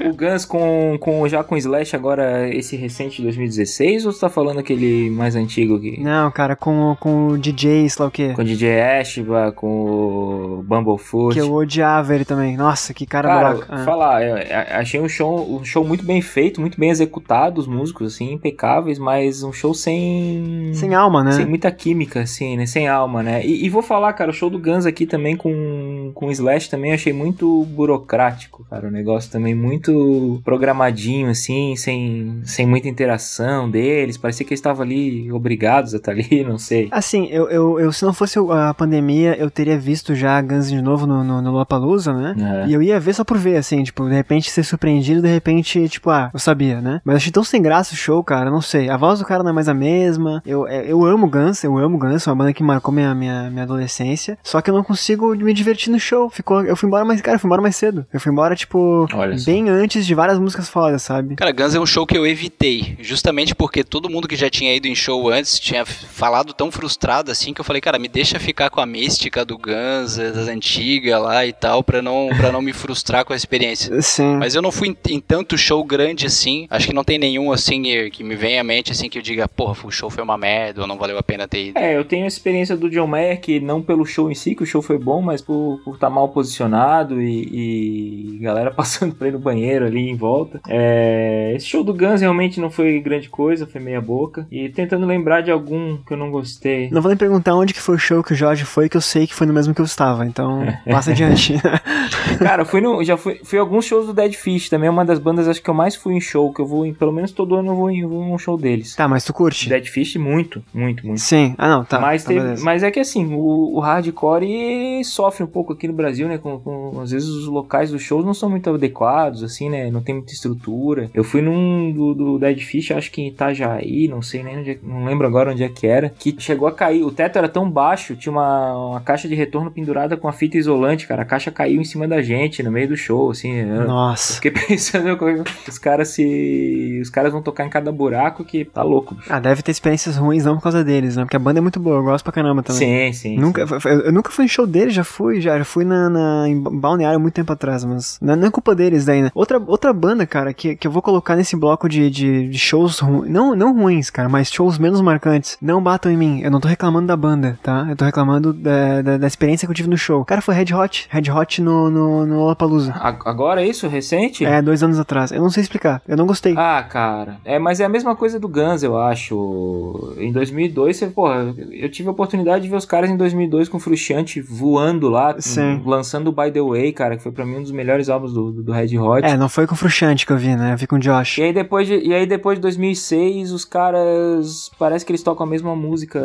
O Guns com, com, já com Slash agora, esse recente de 2016, ou você tá falando aquele mais antigo aqui? Não, cara, com, com o DJ, sei lá o quê. Com o DJ Ashba, com o Bumblefoot. Que eu odiava ele também. Nossa, que cara, Cara, babaca. Ah. falar, eu achei um show, um show muito bem feito, muito bem executado, os músicos, assim, impecáveis, mas um show sem... Sem alma, né? Sem muita química, assim, né? Sem alma, né? E, e vou falar, cara, o show do Guns aqui também com, com o Slash também achei muito burocrático, cara. O negócio também muito programadinho, assim, sem, sem muita interação deles. Parecia que eles estavam ali obrigados a estar ali, não sei. Assim, eu, eu, eu- se não fosse a pandemia, eu teria visto já Guns de novo no, no, no Lollapalooza, né? É. E eu ia ver só por ver, assim, tipo, de repente ser surpreendido, de repente, tipo, ah, eu sabia, né? Mas achei tão sem graça o show, cara, não sei. A voz do cara não é mais a mesma. Eu, é, eu amo Guns, eu amo Guns, é uma banda que marcou minha, minha, minha adolescência. Só que eu não consigo me divertir no show. Ficou, eu fui embora mais, cara, eu fui embora mais cedo. Eu fui embora, tipo, Olha bem antes de várias músicas fodas, sabe? Cara, Guns é um show que eu evitei, justamente porque todo mundo que já tinha ido em show antes tinha falado tão frustrado assim que eu falei, cara, me deixa ficar com a mística do Guns, das antigas lá e tal, pra não, pra não me frustrar com a experiência. Sim. Mas eu não fui em, em tanto show grande assim. Acho que não tem nenhum assim que me venha à mente assim que eu diga, porra, o show foi uma merda ou não valeu a pena ter ido. É, eu tenho a experiência do John Mayer, que não pelo show em si, que o show foi bom, mas por estar mal posicionado e, e galera passando pra ir no banheiro ali em volta. É, esse show do Guns realmente não foi grande coisa, foi meia boca. E tentando lembrar de algum que eu não gostei. Não vou nem perguntar onde que foi o show que o Jorge foi, que eu sei que foi no mesmo que eu estava, então passa adiante. Cara, eu fui no, já fui, fui alguns shows do Dead Fish, também é uma das bandas acho que eu mais fui em show, que eu vou em, pelo menos todo ano eu vou em, um show deles. tá, mas tu curte? Dead Fish, muito, muito, muito. Sim. Ah, não, tá. mas, tá, teve- mas é que assim, o, o hardcore sofre um pouco aqui no Brasil, né? Com, com- às vezes os locais dos shows não são muito adequados, assim, né? Não tem muita estrutura. Eu fui num do, do Dead Fish, acho que em Itajaí, não sei nem onde é, não lembro agora onde é que era, que chegou a cair. O teto era tão baixo, tinha uma, uma caixa de retorno pendurada com a fita isolante, cara. A caixa caiu em cima da gente no meio do show, assim. eu- Nossa. Fiquei pensando, eu- os caras se. Os caras vão tocar em cada buraco que tá louco, bicho. Ah, deve ter experiências ruins não por causa deles, né? Porque a banda é muito boa, eu gosto pra caramba também. Sim, sim. Nunca, sim. eu eu nunca fui em show deles, já fui, já, já fui na, na- em Balneário muito tempo atrás, mas não, não é culpa deles daí, né? Outra, outra banda, cara, que, que eu vou colocar nesse bloco de, de, de shows ruins, não, não ruins, cara, mas shows menos marcantes, não batam em mim. Eu não tô reclamando da banda, tá? Eu tô reclamando da, da, da experiência que eu tive no show. Cara, foi Red Hot, Red Hot no, no, no Lollapalooza. Agora é isso, recente? É, dois anos atrás. Eu não sei explicar, eu não gostei. Ah, cara. É, mas é a mesma coisa do Guns, eu acho. Em 2002, você, porra, eu tive a oportunidade de ver os caras em 2002 com o Frusciante voando lá, Sim. lançando o By The Way, cara, que foi pra mim um dos melhores álbuns do, do, do Red Hot. É, não foi com o Fruxante que eu vi, né? Eu vi com o Josh. E aí, depois de, e aí depois de 2006, os caras. Parece que eles tocam a mesma música.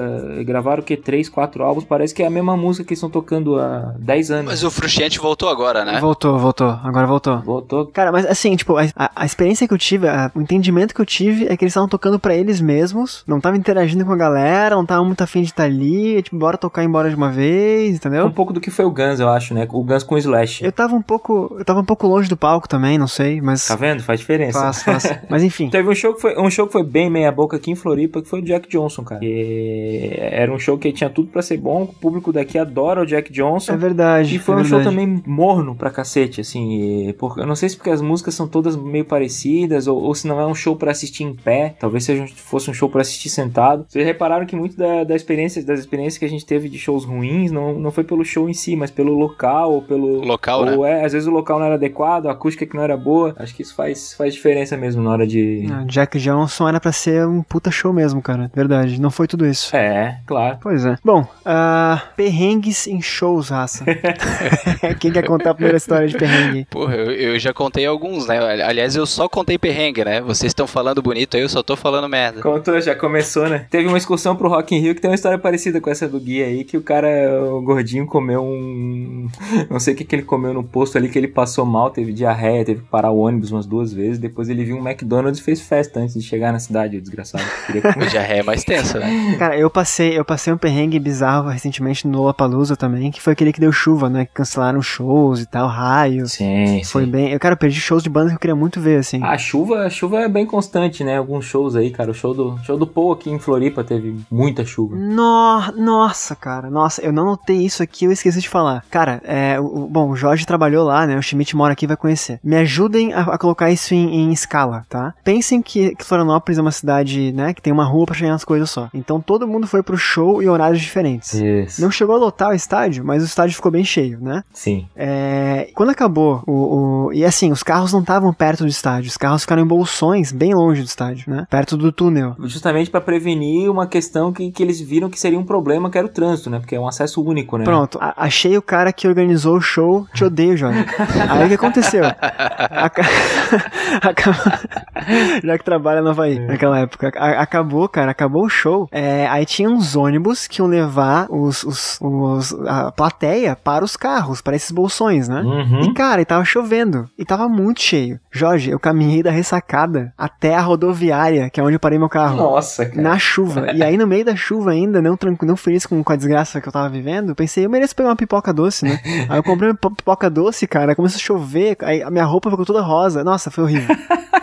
Gravaram o que? Três, quatro álbuns. Parece que é a mesma música que eles estão tocando há 10 anos. Mas o Frusciante voltou agora, né? Voltou, voltou. Agora voltou. Voltou. Cara, mas assim, tipo, a, a- experiência que eu tive, a- o entendimento que eu tive é que eles estavam tocando pra eles mesmos, não estavam interagindo com a galera, não estavam muito afim de estar ali, tipo, bora tocar embora de uma vez, Um entendeu? pouco do que foi o Guns, eu acho, né? O Guns com o Slash. Eu tava um pouco, eu tava um pouco longe do palco também, não sei, mas Tá vendo? Faz diferença. faz, faz. Mas enfim. Teve um show que foi um show que foi bem meia boca aqui em Floripa, que foi o Jack Johnson, cara. E era um show que tinha tudo pra ser bom, o público daqui adora o Jack Johnson. É verdade. E foi é um show verdade. também morno pra cacete, assim. Porque, eu não sei se porque as músicas são todas meio parecidas, ou, ou se não é um show pra assistir em pé. Talvez seja, fosse um show pra assistir sentado. Vocês repararam que muito da, da experiência, das experiências que a gente teve de shows ruins não, não foi pelo show em si, mas pelo local, ou pelo. Local, né? ou é, às vezes o local não era adequado, a acústica que não era boa. Acho que isso faz, faz diferença mesmo na hora de. Ah, Jack Johnson era pra ser um puta show mesmo, cara. Verdade. Não foi tudo isso. É, claro. Pois é. Bom, ah, perrengues em shows, raça. Quem quer contar a primeira história de perrengue? Porra, eu, eu já contei alguns, né? Aliás, eu só contei perrengue, né? Vocês estão falando bonito aí, eu só tô falando merda. Contou, já começou, né? Teve uma excursão pro Rock in Rio que tem uma história parecida com essa do guia aí, que o cara, o gordinho, comeu um, não sei o que, que ele comeu no posto ali, que ele passou mal, teve diarreia, teve que parar o ônibus umas duas vezes. Depois ele viu um McDonald's e fez festa antes de chegar na cidade, o desgraçado. Queria comer. diarreia é mais tensa, né? Cara, eu passei, eu passei um perrengue bizarro recentemente no Lollapalooza também, que foi aquele que deu chuva, né? Que cancelaram shows e tal, raio. Sim, Foi sim. bem. Eu, cara, eu perdi shows de bandas que eu queria muito ver, assim. A chuva, a chuva é bem constante, né? Alguns shows aí, cara. O show do, show do Paul aqui em Floripa teve muita chuva. No- nossa, cara, nossa, eu não notei isso aqui, eu esqueci de falar. Cara, é, o, o- bom, o Jorge trabalhou lá, né? O Schmidt mora aqui vai conhecer. Me ajudem a, a colocar isso em, em escala, tá? Pensem que, que Florianópolis é uma cidade, né, que tem uma rua pra chegar nas coisas só. Então todo mundo foi pro show em horários diferentes. Isso. Não chegou a lotar o estádio, mas o estádio ficou bem cheio, né? Sim. É, quando acabou o, o- E assim, os carros não estavam perto do estádio, os carros ficaram em bolsões bem longe do estádio, né? Perto do túnel. Justamente pra prevenir uma questão que, que eles viram que seria um problema, que era o trânsito, né? Porque é um acesso único, né? Pronto, a- achei o cara que organizou o show, te odeio, Jorge. Aí o que aconteceu? Já que trabalha no Havaí naquela época. A- acabou, cara, acabou o show. É, aí tinha uns ônibus que iam levar os, os- os- a plateia para os carros, para esses bolsões, né? Uhum. E cara, e tava chovendo. E tava muito cheio. Jorge, eu caminhei da ressacada até a rodoviária, que é onde eu parei meu carro. Nossa, cara. Na chuva. E aí, no meio da chuva ainda, não, não feliz com, com a desgraça que eu tava vivendo, pensei, eu mereço pegar uma pipoca doce, né? aí eu comprei uma pi- pipoca doce, cara, começou a chover, aí a minha roupa ficou toda rosa. Nossa, foi horrível.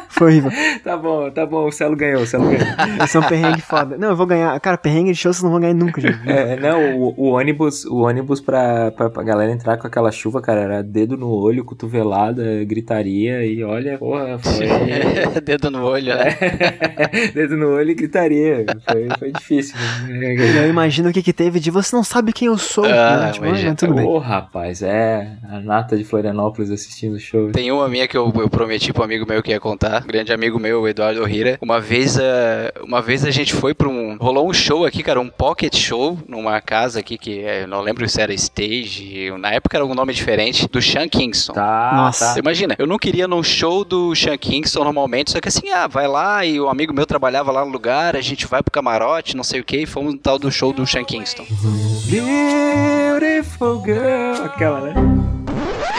Foi horrível. Tá bom, tá bom. O Celo ganhou, o Celo ganhou. Esse é um perrengue foda. Não, eu vou ganhar. Cara, perrengue de show vocês não vão ganhar nunca, gente. É, não, o, o ônibus, o ônibus pra, pra, pra galera entrar com aquela chuva, cara, era dedo no olho, cotovelada, gritaria e olha, porra, foi. Dedo no olho, né? dedo no olho e gritaria. Foi, foi difícil. Eu imagino o que que teve de você não sabe quem eu sou. Ah, né? Tipo, mas ah, já- tudo bem. Ô, rapaz, é a nata de Florianópolis assistindo o show. Tem uma minha que eu, eu prometi pro amigo meu que ia contar, um grande amigo meu, o Eduardo Rira. Uma vez, eh, uma vez a gente foi pra um. Rolou um show aqui, cara, um pocket show numa casa aqui que eh, eu não lembro se era stage, na época era um nome diferente, do Sean Kingston. Tá, Nossa. tá. Você imagina, eu não queria num show do Sean Kingston normalmente, só que assim, ah, vai lá e o amigo meu trabalhava lá no lugar, a gente vai pro camarote, não sei o que, e fomos no tal do show do Sean Kingston. Beautiful girl. Aquela, né?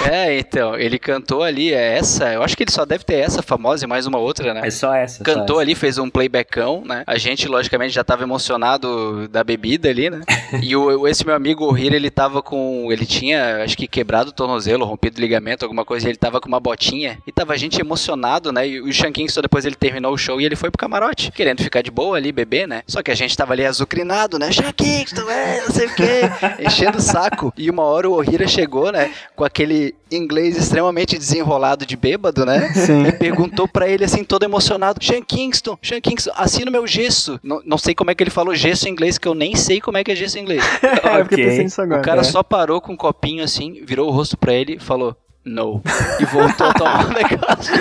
É, então, ele cantou ali, é essa, eu acho que ele só deve ter essa famosa e mais uma outra, né? É só essa. Cantou só ali, fez um playbackão, né? A gente, logicamente, já tava emocionado da bebida ali, né? e o, esse meu amigo, o Hira, ele tava com. Ele tinha, acho que quebrado o tornozelo, rompido o ligamento, alguma coisa, e ele tava com uma botinha. E tava a gente emocionado, né? E o Sean Kingston, depois ele terminou o show e ele foi pro camarote, querendo ficar de boa ali, beber, né? Só que a gente tava ali azucrinado, né? Sean Kingston, é, não sei o quê, enchendo o saco. E uma hora o Ohira chegou, né? Com aquele inglês extremamente desenrolado de bêbado, né? Sim. E perguntou pra ele assim, todo emocionado: Sean Kingston, Sean Kingston, assina o meu gesso. Não, não sei como é que ele falou gesso em inglês, que eu nem sei como é que é gesso em inglês. É, eu fiquei Ok. pensando nisso agora. O cara É. só parou com um copinho assim, virou o rosto pra ele e falou. No. E voltou a tomar o negócio.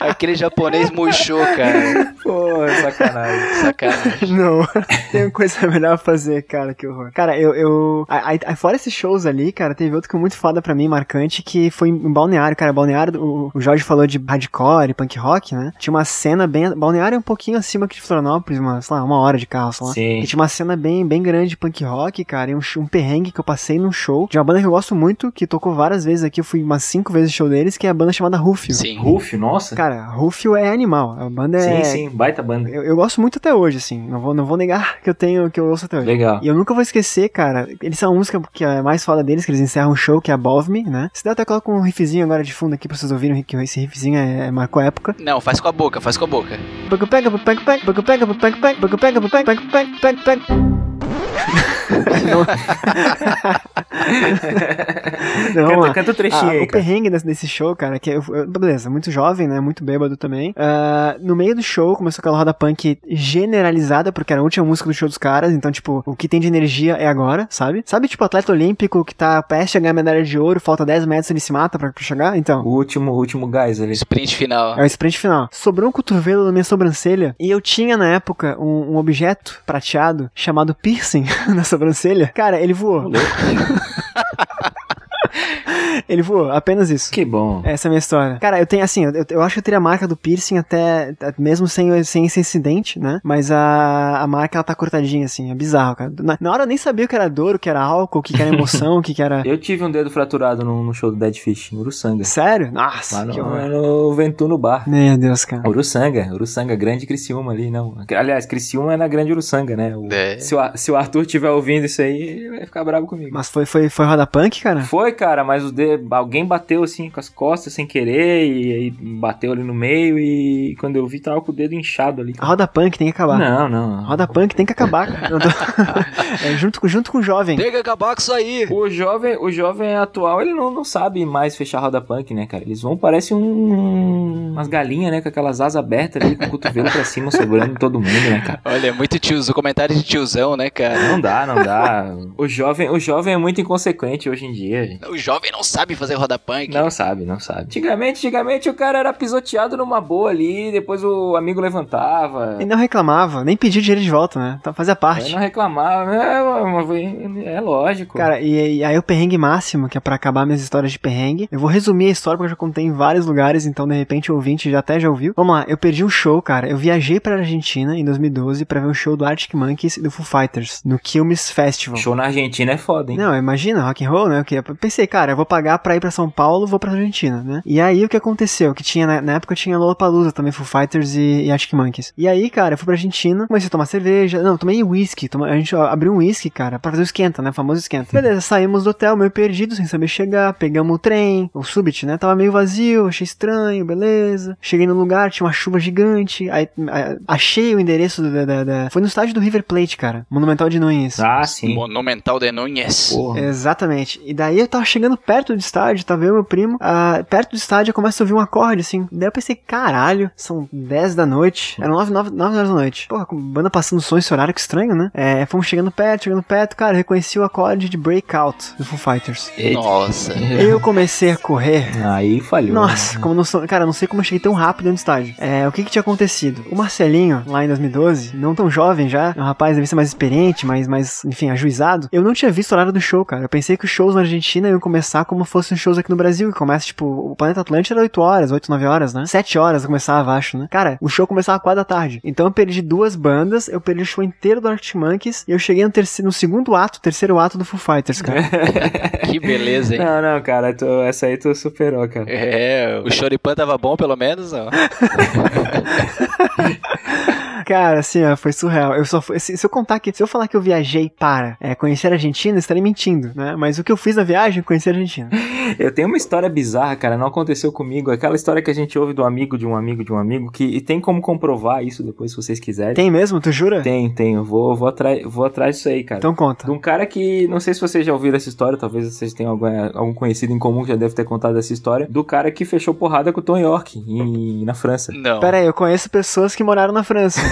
Aquele japonês murchou, cara. Pô, sacanagem. Sacanagem. Não, tem coisa melhor a fazer, cara, que horror. Cara, eu. eu aí- aí, fora esses shows ali, cara, teve outro que foi muito foda pra mim, marcante, que foi em Balneário, cara. Balneário, o, o Jorge falou de hardcore, punk rock, né? Tinha uma cena bem. Balneário é um pouquinho acima aqui de Florianópolis, uma, sei lá, uma hora de carro, sei lá. Sim. E tinha uma cena bem, bem grande de punk rock, cara, e um, um perrengue que eu passei num show de uma banda que eu gosto muito, que tocou várias vezes aqui, eu fui umas cinco vezes no show deles, que é a banda chamada Rufio. Sim. Rufio, nossa. Cara, Rufio é animal. A banda é. Sim, sim, baita banda. Eu, eu gosto muito até hoje, assim. Não vou, não vou negar que eu tenho, que eu ouço até hoje. Legal. E eu nunca vou esquecer, cara. Eles são a música que é mais foda deles, que eles encerram o show, que é Above Me, né? Se der, até coloca um riffzinho agora de fundo aqui pra vocês ouvirem, que esse riffzinho é, marcou a época. Não, faz com a boca, faz com a boca. Pega, pega, pega, pega, pega, pega, pega, pega, pega, pega, pega, pega, pega, pega, pega. Não, vamos Canta, canta o trechinho Ah, aí, o cara. perrengue desse, desse show, cara, que eu, eu- beleza, muito jovem, né? Muito bêbado também. Ah, no meio do show começou aquela roda punk generalizada, porque era a última música do show dos caras. Então, tipo, o que tem de energia é agora, sabe? Sabe, tipo, atleta olímpico que tá prestes a ganhar medalha de ouro, falta 10 metros ele se mata pra, pra chegar? Então. O último, o último gás ali. Sprint final. É o sprint final. Sobrou um cotovelo na minha sobrancelha e eu tinha na época um, um objeto prateado chamado piercing na sobrancelha. Cara, ele voou. Ele voou, apenas isso. Que bom. Essa é a minha história. Cara, eu tenho assim, eu, eu acho que eu teria a marca do piercing até, mesmo sem, sem esse incidente, né? Mas a, a marca, ela tá cortadinha, assim, é bizarro, cara. Na, na hora eu nem sabia o que era dor, o que era álcool, o que era emoção, o que era... Eu tive um dedo fraturado no, no show do Dead Fish, em Uruçanga. Sério? Nossa, Lá no, que horror. no Ventuno Bar. Meu Deus, cara. Uruçanga, Uruçanga, grande Criciúma ali, não. Aliás, Criciúma é na grande Uruçanga, né? O- É. se, o, se o Arthur estiver ouvindo isso aí, ele vai ficar bravo comigo. Mas foi, foi, foi roda punk, cara? Foi, cara, mas o dedo, alguém bateu assim com as costas sem querer e aí bateu ali no meio e quando eu vi tava com o dedo inchado ali. A roda punk tem que acabar. Não, não. A roda punk tem que acabar, cara. Tô- É, junto, com- junto com o jovem. Tem que acabar com isso aí. O jovem, o jovem atual, ele não, não sabe mais fechar a roda punk, né, cara? Eles vão, parece um, umas galinhas, né, com aquelas asas abertas ali, com o cotovelo pra cima, sobrando todo mundo, né, cara? Olha, é muito tiozão, comentário de tiozão, né, cara? Não dá, não dá. O jovem, o jovem é muito inconsequente hoje em dia, gente. O jovem não sabe fazer roda punk. Não sabe, não sabe. Antigamente, antigamente o cara era pisoteado numa boa ali, depois o amigo levantava. E não reclamava, nem pedia dinheiro de volta, né? Então fazia parte. não reclamava, é, mas é lógico. Cara, e, e aí o perrengue máximo, que é pra acabar minhas histórias de perrengue. Eu vou resumir a história porque eu já contei em vários lugares, então de repente o ouvinte já até já ouviu. Vamos lá, eu perdi um show, cara. Eu viajei pra Argentina em 2012 pra ver um show do Arctic Monkeys e do Foo Fighters no Quilmes Festival. show na Argentina é foda, hein? Não, imagina, rock and roll, né? O que? Eu pensei, cara, eu vou pagar pra ir pra São Paulo, vou pra Argentina, né? E aí o que aconteceu? Que tinha na, na época tinha Lollapalooza também, Foo Fighters e, e Arctic Monkeys. E aí, cara, eu fui pra Argentina, comecei a tomar cerveja, não, tomei whisky, toma- a gente abriu um whisky, cara, pra fazer o esquenta, né? O famoso esquenta. Beleza, saímos do hotel, meio perdido, sem saber chegar, pegamos o trem, o Subit, né? Tava meio vazio, achei estranho, beleza. Cheguei no lugar, tinha uma chuva gigante, aí a- achei o endereço da, da- da- Foi no estádio do River Plate, cara, Monumental de Nunes. Ah, sim. Monumental de Núñez. Porra. Exatamente. E daí eu tava chegando perto do estádio, tava eu e meu primo. ah, perto do estádio eu começo a ouvir um acorde, assim. Daí eu pensei, caralho, são 10 da noite. Eram 9, 9, 9 horas da noite. Porra, com banda passando som esse horário, que estranho, né? É, fomos chegando perto, chegando perto, cara, eu reconheci o acorde de Breakout do Foo Fighters. Nossa. Eu comecei a correr. Aí falhou. Nossa, como não sou, cara, não sei como eu cheguei tão rápido no estádio. É, o que que tinha acontecido? O Marcelinho, lá em 2012, não tão jovem já, é um rapaz deve ser mais experiente, mais, mais, enfim, ajuizado. Eu não tinha visto o horário do show, cara. Eu pensei que os shows na Argentina iam começar como fossem shows aqui no Brasil, que começa, tipo, o Planeta Atlântico era 8 horas, 8, 9 horas, né? 7 horas começava, acho, né? Cara, o show começava às 4 da tarde. Então eu perdi duas bandas, eu perdi o show inteiro do Arctic Monkeys, e eu cheguei no, terceiro, no segundo ato, terceiro ato do Foo Fighters, cara. Que beleza, hein? Não, não, cara, tu- essa aí tu superou, cara. É, o Choripan tava bom pelo menos, ó. Cara, assim, ó, foi surreal. Eu só fui, se, se eu contar que, se eu falar que eu viajei para é, conhecer a Argentina, eu estaria mentindo, né? Mas o que eu fiz na viagem, conhecer a Argentina. Eu tenho uma história bizarra, cara, não aconteceu comigo. Aquela história que a gente ouve do amigo de um amigo de um amigo, que e tem como comprovar isso depois, se vocês quiserem. Tem mesmo? Tu jura? Tem, tem. Eu vou, vou, atrás, vou atrás disso aí, cara. Então conta. De um cara que, não sei se vocês já ouviram essa história, talvez vocês tenham algum, algum conhecido em comum que já deve ter contado essa história, do cara que fechou porrada com o Tom York em, na França. Não. Pera aí, eu conheço pessoas que moraram na França.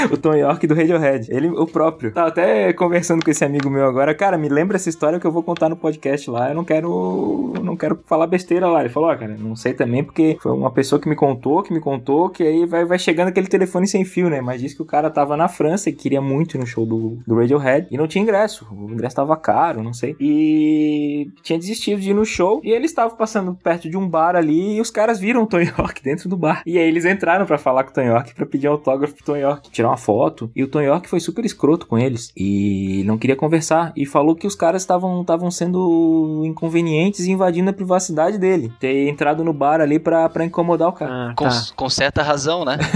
o Tom York do Radiohead. Ele, o próprio. Tava até conversando com esse amigo meu agora. Cara, me lembra essa história que eu vou contar no podcast lá. Eu não quero. Não quero falar besteira lá. Ele falou, ó, cara, não sei também, porque foi uma pessoa que me contou, que me contou, que aí vai, vai chegando aquele telefone sem fio, né? Mas disse que o cara tava na França e queria muito ir no show do, do Radiohead. E não tinha ingresso. O ingresso tava caro, não sei. E tinha desistido de ir no show. E ele estava passando perto de um bar ali e os caras viram o Tom York dentro do bar. E aí eles entraram pra falar com o Tom York, pra pedir autógrafo pro Tom York, tirar uma foto. E o Tom York foi super escroto com eles e não queria conversar. E falou que os caras estavam estavam sendo inconvenientes e invadindo a privacidade dele. Ter entrado no bar ali pra, pra incomodar o cara. Ah, Com, tá. com certa razão, né?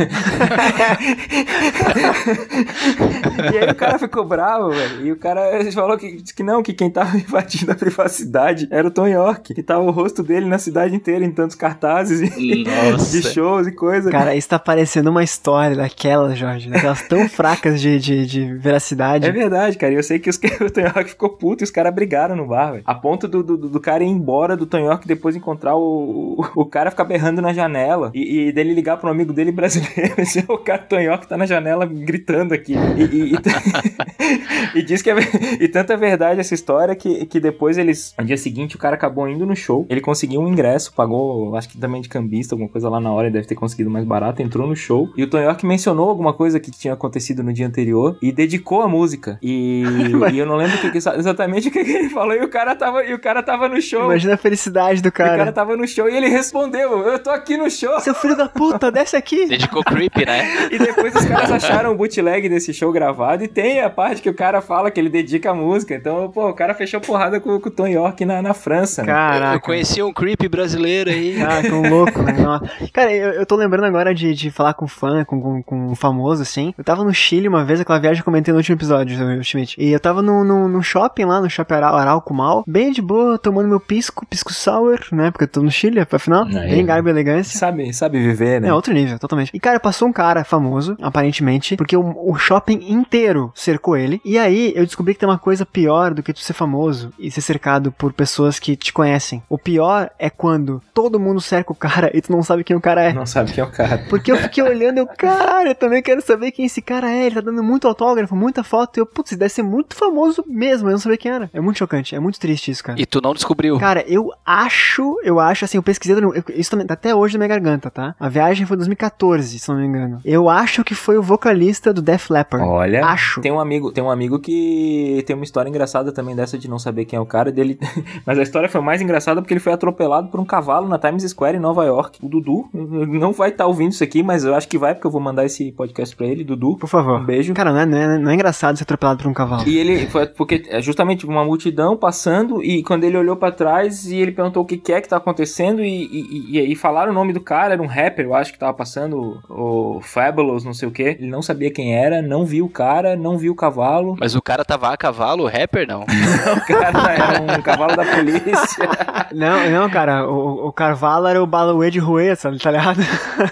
e aí o cara ficou bravo, velho. E o cara falou que, que não, que quem tava invadindo a privacidade era o Tom York. Que tava o rosto dele na cidade inteira em tantos cartazes e, de shows e coisa. Cara, isso tá parecendo uma história daquelas, Jorge. Daquelas tão fracas de, de, de veracidade. É verdade, cara. E eu sei que os, o York ficou puto e os caras brigaram no bar, velho. A ponto do, do, do cara ir embora do York depois encontrar o, o, o cara ficar berrando na janela. E, e dele ligar um amigo dele brasileiro. Esse, o cara York tá na janela gritando aqui. E, e, e, e diz que é, e tanto é verdade essa história que, que depois eles. No dia seguinte o cara acabou indo no show. Ele conseguiu um ingresso, pagou, acho que também de cambista, alguma coisa lá na hora. Ele deve ter conseguido mais barato. Entrou no show. E o York mencionou alguma coisa que tinha acontecido no dia anterior e dedicou a música. E, e eu não lembro que, exatamente o que, ele falou. E o cara tava, e o cara tava no show. Imagina a felicidade do E o cara cara. tava no show e ele respondeu: Eu tô aqui no show. Seu filho da puta, desce aqui. Dedicou creep, né? E depois os caras acharam o bootleg desse show gravado e tem a parte que o cara fala que ele dedica a música. Então, pô, o cara fechou porrada com, com o Tom York na, na França. né? Caraca. Eu conheci um creep brasileiro aí. Ah, que um louco, né? Cara, eu, eu tô lembrando agora de, de falar com fã, com, com, com um famoso, assim. Eu tava no Chile uma vez, aquela viagem que eu comentei no último episódio, Schmidt. E eu tava no, no, no shopping lá, no shopping Aral- Arauco Mal, bem de boa, tomando meu pisco, pisco sour, né? Porque eu tô no Chile, afinal. Aí. Bem garbo e elegância. Sabe, sabe viver, né? É outro nível, totalmente. E cara, passou um cara famoso, aparentemente, porque o, o shopping inteiro cercou ele. E aí eu descobri que tem uma coisa pior do que tu ser famoso e ser cercado por pessoas que te conhecem. O pior é quando todo mundo cerca o cara e tu não sabe quem o cara é. Não sabe quem é o cara. Porque eu fiquei olhando e eu, cara, eu também quero saber quem esse cara é. Ele tá dando muito autógrafo, muita foto. E eu, putz, deve ser muito famoso mesmo. Eu não sabia quem era. É muito chocante, é muito triste isso, cara. E tu não descobriu. Cara, eu acho, eu acho, assim, eu pesquisei, eu- isso também tá até hoje na minha garganta, tá? A viagem foi em 2014, se não me engano. Eu acho que foi o vocalista do Def Leppard. Olha, Acho. tem um amigo, tem um amigo que tem uma história engraçada também dessa de não saber quem é o cara dele. Mas a história foi mais engraçada porque ele foi atropelado por um cavalo na Times Square em Nova York. O Dudu não vai estar ouvindo isso aqui, mas eu acho que vai porque eu vou mandar esse podcast pra ele, Dudu. Por favor. Um beijo. Cara, não é, não, é, não é engraçado ser atropelado por um cavalo. E ele foi porque é justamente uma multidão passando e quando ele olhou pra trás e ele perguntou o que que é que tá acontecendo e, e, e, e falaram o nome do cara, era um rapper, eu acho que tava passando o, Fabulous, não sei o que. Ele não sabia quem era, não viu o cara, não viu o cavalo. Mas o cara tava a cavalo, o rapper não. O cara era um cavalo da polícia. Não, não, cara, o, o cavalo era o Baluê de Ruessa, tá ligado?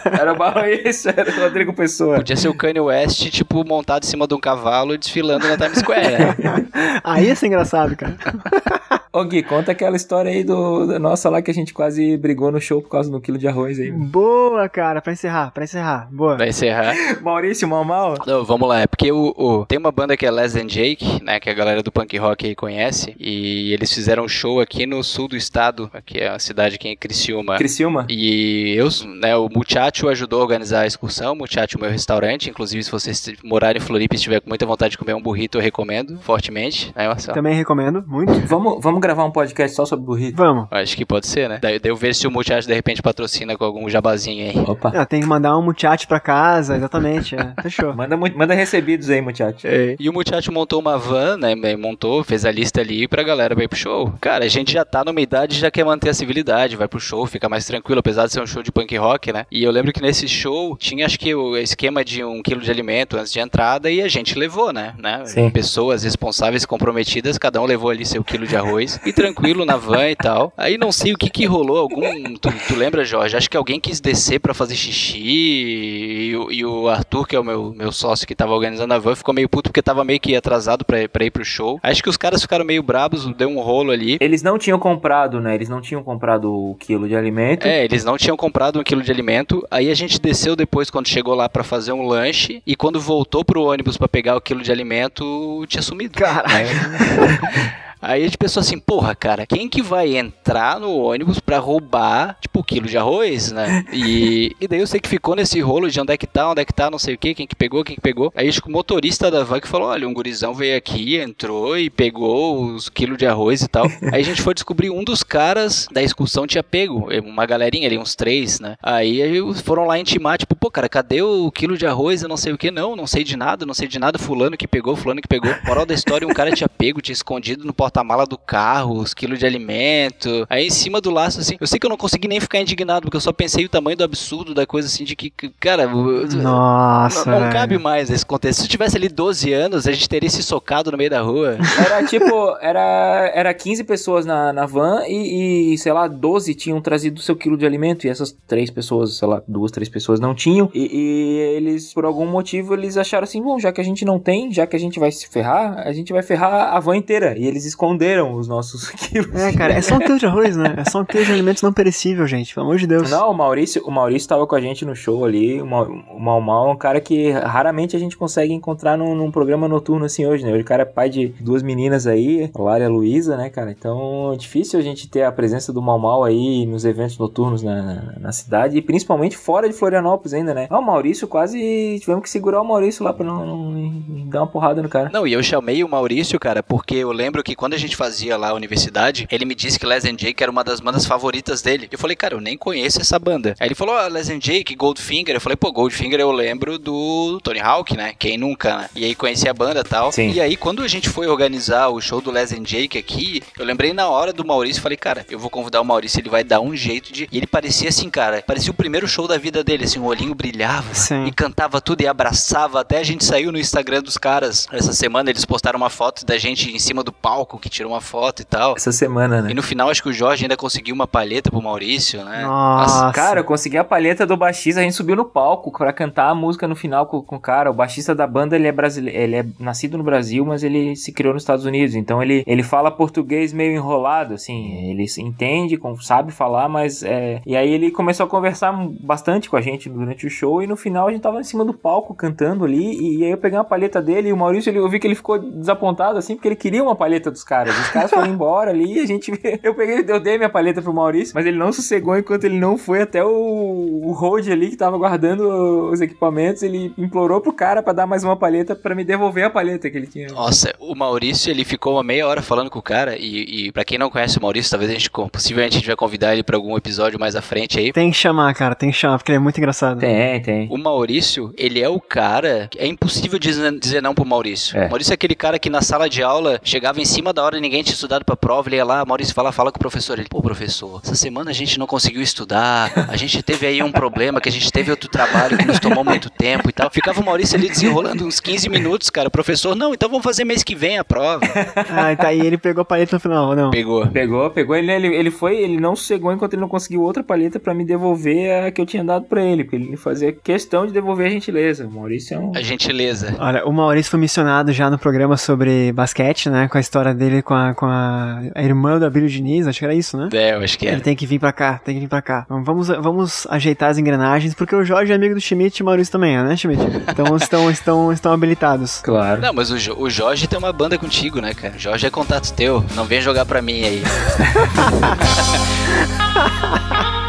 Era o isso, era o Rodrigo Pessoa. Podia ser o Kanye West, tipo, montado em cima de um cavalo e desfilando na Times Square, né? Aí ia ser engraçado, cara. Ô Gui, conta aquela história aí do, da nossa lá que a gente quase brigou no show por causa do quilo de arroz aí. Boa, cara, pra encerrar, pra encerrar. Boa. Vai encerrar. Maurício, mal mal. Não, vamos lá, é porque o, o- tem uma banda que é Less Than Jake, né, que a galera do punk rock aí conhece, e eles fizeram um show aqui no sul do estado, que é a cidade aqui em Criciúma. Criciúma. E eu, né, o Muchacho ajudou a organizar a excursão, o Muchacho é o meu restaurante, inclusive se vocês morarem em Floripa e estiver com muita vontade de comer um burrito, eu recomendo fortemente, né, Marcelo? Também recomendo, muito. Vamos, vamos gravar um podcast só sobre burrito? Vamos. Acho que pode ser, né? Daí daí eu vejo se o Muchacho de repente patrocina com algum jabazinho aí. Opa. Ah, tem que mandar um muchacho pra casa, exatamente. É. Fechou. Manda, manda recebidos aí, muchacho. E o Muchacho montou uma van, né? Montou, fez a lista ali pra galera ir pro show. Cara, a gente já tá numa idade e já quer manter a civilidade, vai pro show, fica mais tranquilo, apesar de ser um show de punk rock, né? E eu lembro que nesse show tinha acho que o esquema de um quilo de alimento antes de entrada e a gente levou, né? né? Sim. Pessoas responsáveis, comprometidas, cada um levou ali seu quilo de arroz e tranquilo na van e tal. Aí não sei o que que rolou, algum. Tu, tu lembra, Jorge? Acho que alguém quis descer pra fazer xixi e, o- e o Arthur, que é o meu, meu sócio que tava organizando a van, ficou meio puto porque tava meio que atrasado pra, pra ir pro show. Acho que os caras ficaram meio brabos, deu um rolo ali. Eles não tinham comprado, né? Eles não tinham comprado o quilo de alimento. É, eles não tinham comprado um quilo de alimento. Aí a gente desceu depois quando chegou lá pra fazer um lanche. E quando voltou pro ônibus pra pegar o quilo de alimento, tinha sumido. Caralho. Aí a gente pensou assim, porra, cara, quem que vai entrar no ônibus pra roubar, tipo, o quilo de arroz, né? E, e daí eu sei que ficou nesse rolo de onde é que tá, onde é que tá, não sei o que, quem que pegou, quem que pegou. Aí acho que o motorista da van que falou, olha, um gurizão veio aqui, entrou e pegou os quilos de arroz e tal. Aí a gente foi descobrir um dos caras da excursão tinha pego, uma galerinha ali, uns três, né? Aí aí foram lá intimar, tipo, pô, cara, cadê o quilo de arroz e não sei o que? Não, não sei de nada, não sei de nada, fulano que pegou, fulano que pegou. Moral da história, um cara tinha pego, tinha escondido no porta-mala do carro, os quilos de alimento. Aí em cima do laço, assim, eu sei que eu não consegui nem ficar indignado, porque eu só pensei o tamanho do absurdo da coisa, assim, de que, cara, Nossa. não, não cabe mais esse contexto. Se eu tivesse ali 12 anos, a gente teria se socado no meio da rua. Era tipo, era, era 15 pessoas na, na van e, e, sei lá, 12 tinham trazido o seu quilo de alimento e essas três pessoas, sei lá, duas, três pessoas não tinham. E, e eles, por algum motivo, eles acharam assim, bom, já que a gente não tem, já que a gente vai se ferrar, a gente vai ferrar a van inteira. E eles esconderam os nossos quilos. É, cara, é só um quilo de arroz, né? É só um quilo de alimentos não perecível, gente. Pelo amor de Deus. Não, o Maurício, o Maurício tava com a gente no show ali. O Mau Mau é um cara que raramente a gente consegue encontrar num, num programa noturno assim hoje, né? O cara é pai de duas meninas aí, a Lara e a Luísa, né, cara? Então é difícil a gente ter a presença do Mau Mau aí nos eventos noturnos na, na, na cidade e principalmente fora de Florianópolis ainda, né? Ah, o Maurício quase tivemos que segurar o Maurício lá pra não, não dar uma porrada no cara. Não, e eu chamei o Maurício, cara, porque eu lembro que quando a gente fazia lá a universidade, ele me disse que Les and Jake era uma das bandas favoritas dele. Eu falei, cara, eu nem conheço essa banda. Aí ele falou, ah, Les and Jake, Goldfinger. Eu falei, pô, Goldfinger eu lembro do Tony Hawk, né? Quem nunca, né? E aí conheci a banda e tal. Sim. E aí, quando a gente foi organizar o show do Les and Jake aqui, eu lembrei na hora do Maurício e falei, cara, eu vou convidar o Maurício, ele vai dar um jeito de. E ele parecia assim, cara, parecia o primeiro show da vida dele, assim, o olhinho brilhava Sim. e cantava tudo e abraçava. Até a gente saiu no Instagram dos caras. Essa semana eles postaram uma foto da gente em cima do palco, que tirou uma foto e tal. Essa semana, né? E no final, acho que o Jorge ainda conseguiu uma palheta pro Maurício, né? Nossa. Cara, eu consegui a palheta do baixista, a gente subiu no palco pra cantar a música no final com, com o cara. O baixista da banda, ele é brasileiro, ele é nascido no Brasil, mas ele se criou nos Estados Unidos. Então ele, ele fala português meio enrolado, assim. Ele se entende, com- sabe falar, mas é... E aí ele começou a conversar bastante com a gente durante o show e no final a gente tava em cima do palco cantando ali e aí eu peguei uma palheta dele e o Maurício, ele, eu vi que ele ficou desapontado, assim, porque ele queria uma palheta dos caras. Os caras foram embora ali e a gente... Eu peguei, eu dei minha palheta pro Maurício, mas ele não sossegou enquanto ele não foi até o, o road ali que tava guardando os equipamentos. Ele implorou pro cara pra dar mais uma palheta pra me devolver a palheta que ele tinha. Nossa, o Maurício, ele ficou uma meia hora falando com o cara, e, e para quem não conhece o Maurício, talvez a gente, possivelmente a gente vai convidar ele pra algum episódio mais à frente aí. Tem que chamar, cara, tem que chamar, porque ele é muito engraçado. Tem, tem. O Maurício, ele é o cara. que É impossível dizer, dizer não pro Maurício. É. O Maurício é aquele cara que na sala de aula chegava em cima da hora ninguém tinha estudado pra prova. Ele ia lá, Maurício fala, fala com o professor. Ele, pô, professor, essa semana a gente não conseguiu estudar. A gente teve aí um problema, que a gente teve outro trabalho que nos tomou muito tempo e tal. Ficava o Maurício ali desenrolando uns 15 minutos, cara. O professor, não, então vamos fazer mês que vem a prova. Ah, e tá aí, ele pegou a paleta no final, não? Pegou. Pegou, pegou. Ele, ele, ele foi, ele não sossegou enquanto ele não conseguiu outra palheta pra me devolver a que eu tinha dado pra ele. Porque ele fazia questão de devolver a gentileza. O Maurício é um. A gentileza. Olha, o Maurício foi mencionado já no programa sobre basquete, né? Com a história dele com a, com a, a irmã da Bíblia Diniz, acho que era isso, né? É, eu acho que Ele é. tem que vir pra cá, tem que vir pra cá. Então, Vamos, vamos ajeitar as engrenagens, porque o Jorge é amigo do Schmidt e o Maurício também né, Schmidt? Então estão, estão, estão habilitados. Claro. Não, mas o, Jo- o Jorge tem uma banda contigo, né, cara? O Jorge é contato teu. Não vem jogar pra mim aí.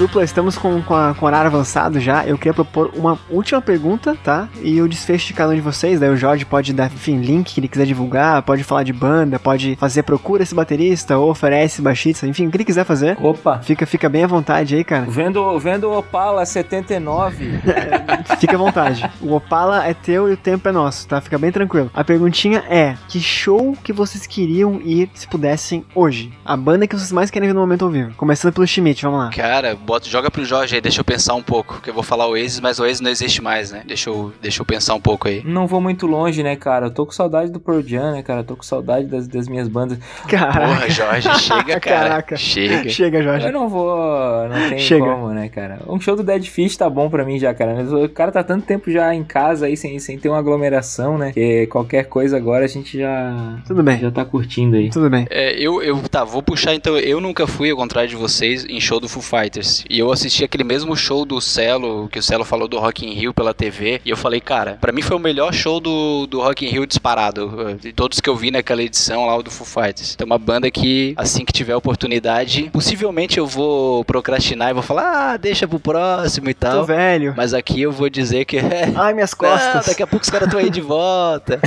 Dupla, estamos com, com, a, com o horário avançado já. Eu queria propor uma última pergunta, tá? E o desfecho de cada um de vocês. Daí o Jorge pode dar, enfim, link que ele quiser divulgar, pode falar de banda, pode fazer procura esse baterista, ou oferece baixista, enfim, o que ele quiser fazer. Opa. Fica, fica bem à vontade aí, cara. Vendo, vendo Opala 79. Fica à vontade. O Opala é teu e o tempo é nosso, tá? Fica bem tranquilo. A perguntinha é: que show que vocês queriam ir se pudessem hoje? A banda que vocês mais querem ver no momento ao vivo. Começando pelo Schmidt, vamos lá. Cara, bota, joga pro Jorge aí, deixa eu pensar um pouco. Que eu vou falar o Oasis, mas o Oasis não existe mais, né? Deixa eu, deixa eu pensar um pouco aí. Não vou muito longe, né, cara? Eu tô com saudade do Pearl Jam, né, cara? Eu tô com saudade das, das minhas bandas. Caraca. Porra, Jorge, chega, cara. Caraca. Chega. Chega, Jorge. Eu não vou. Não tem Chega. como, né, cara? Um show do Dead Fish tá bom pra mim já, cara. Mas O cara tá tanto tempo já em casa aí, sem, sem ter uma aglomeração, né? Que qualquer coisa agora a gente já. Tudo bem. Já tá curtindo aí. Tudo bem. É, eu, eu, tá, vou puxar então. Eu nunca fui, ao contrário de vocês, em show do Foo Fighters. E eu assisti aquele mesmo show do Celo, que o Celo falou do Rock in Rio pela TV. E eu falei, cara, pra mim foi o melhor show do, do Rock in Rio disparado. De todos que eu vi naquela edição lá, o do Foo Fighters. Então, uma banda que, assim que tiver oportunidade, possivelmente eu vou procrastinar e vou falar, ah, deixa pro próximo e Tô tal. velho. Mas aqui eu vou dizer que. Ai, minhas Não, costas. daqui a pouco os caras estão aí de volta.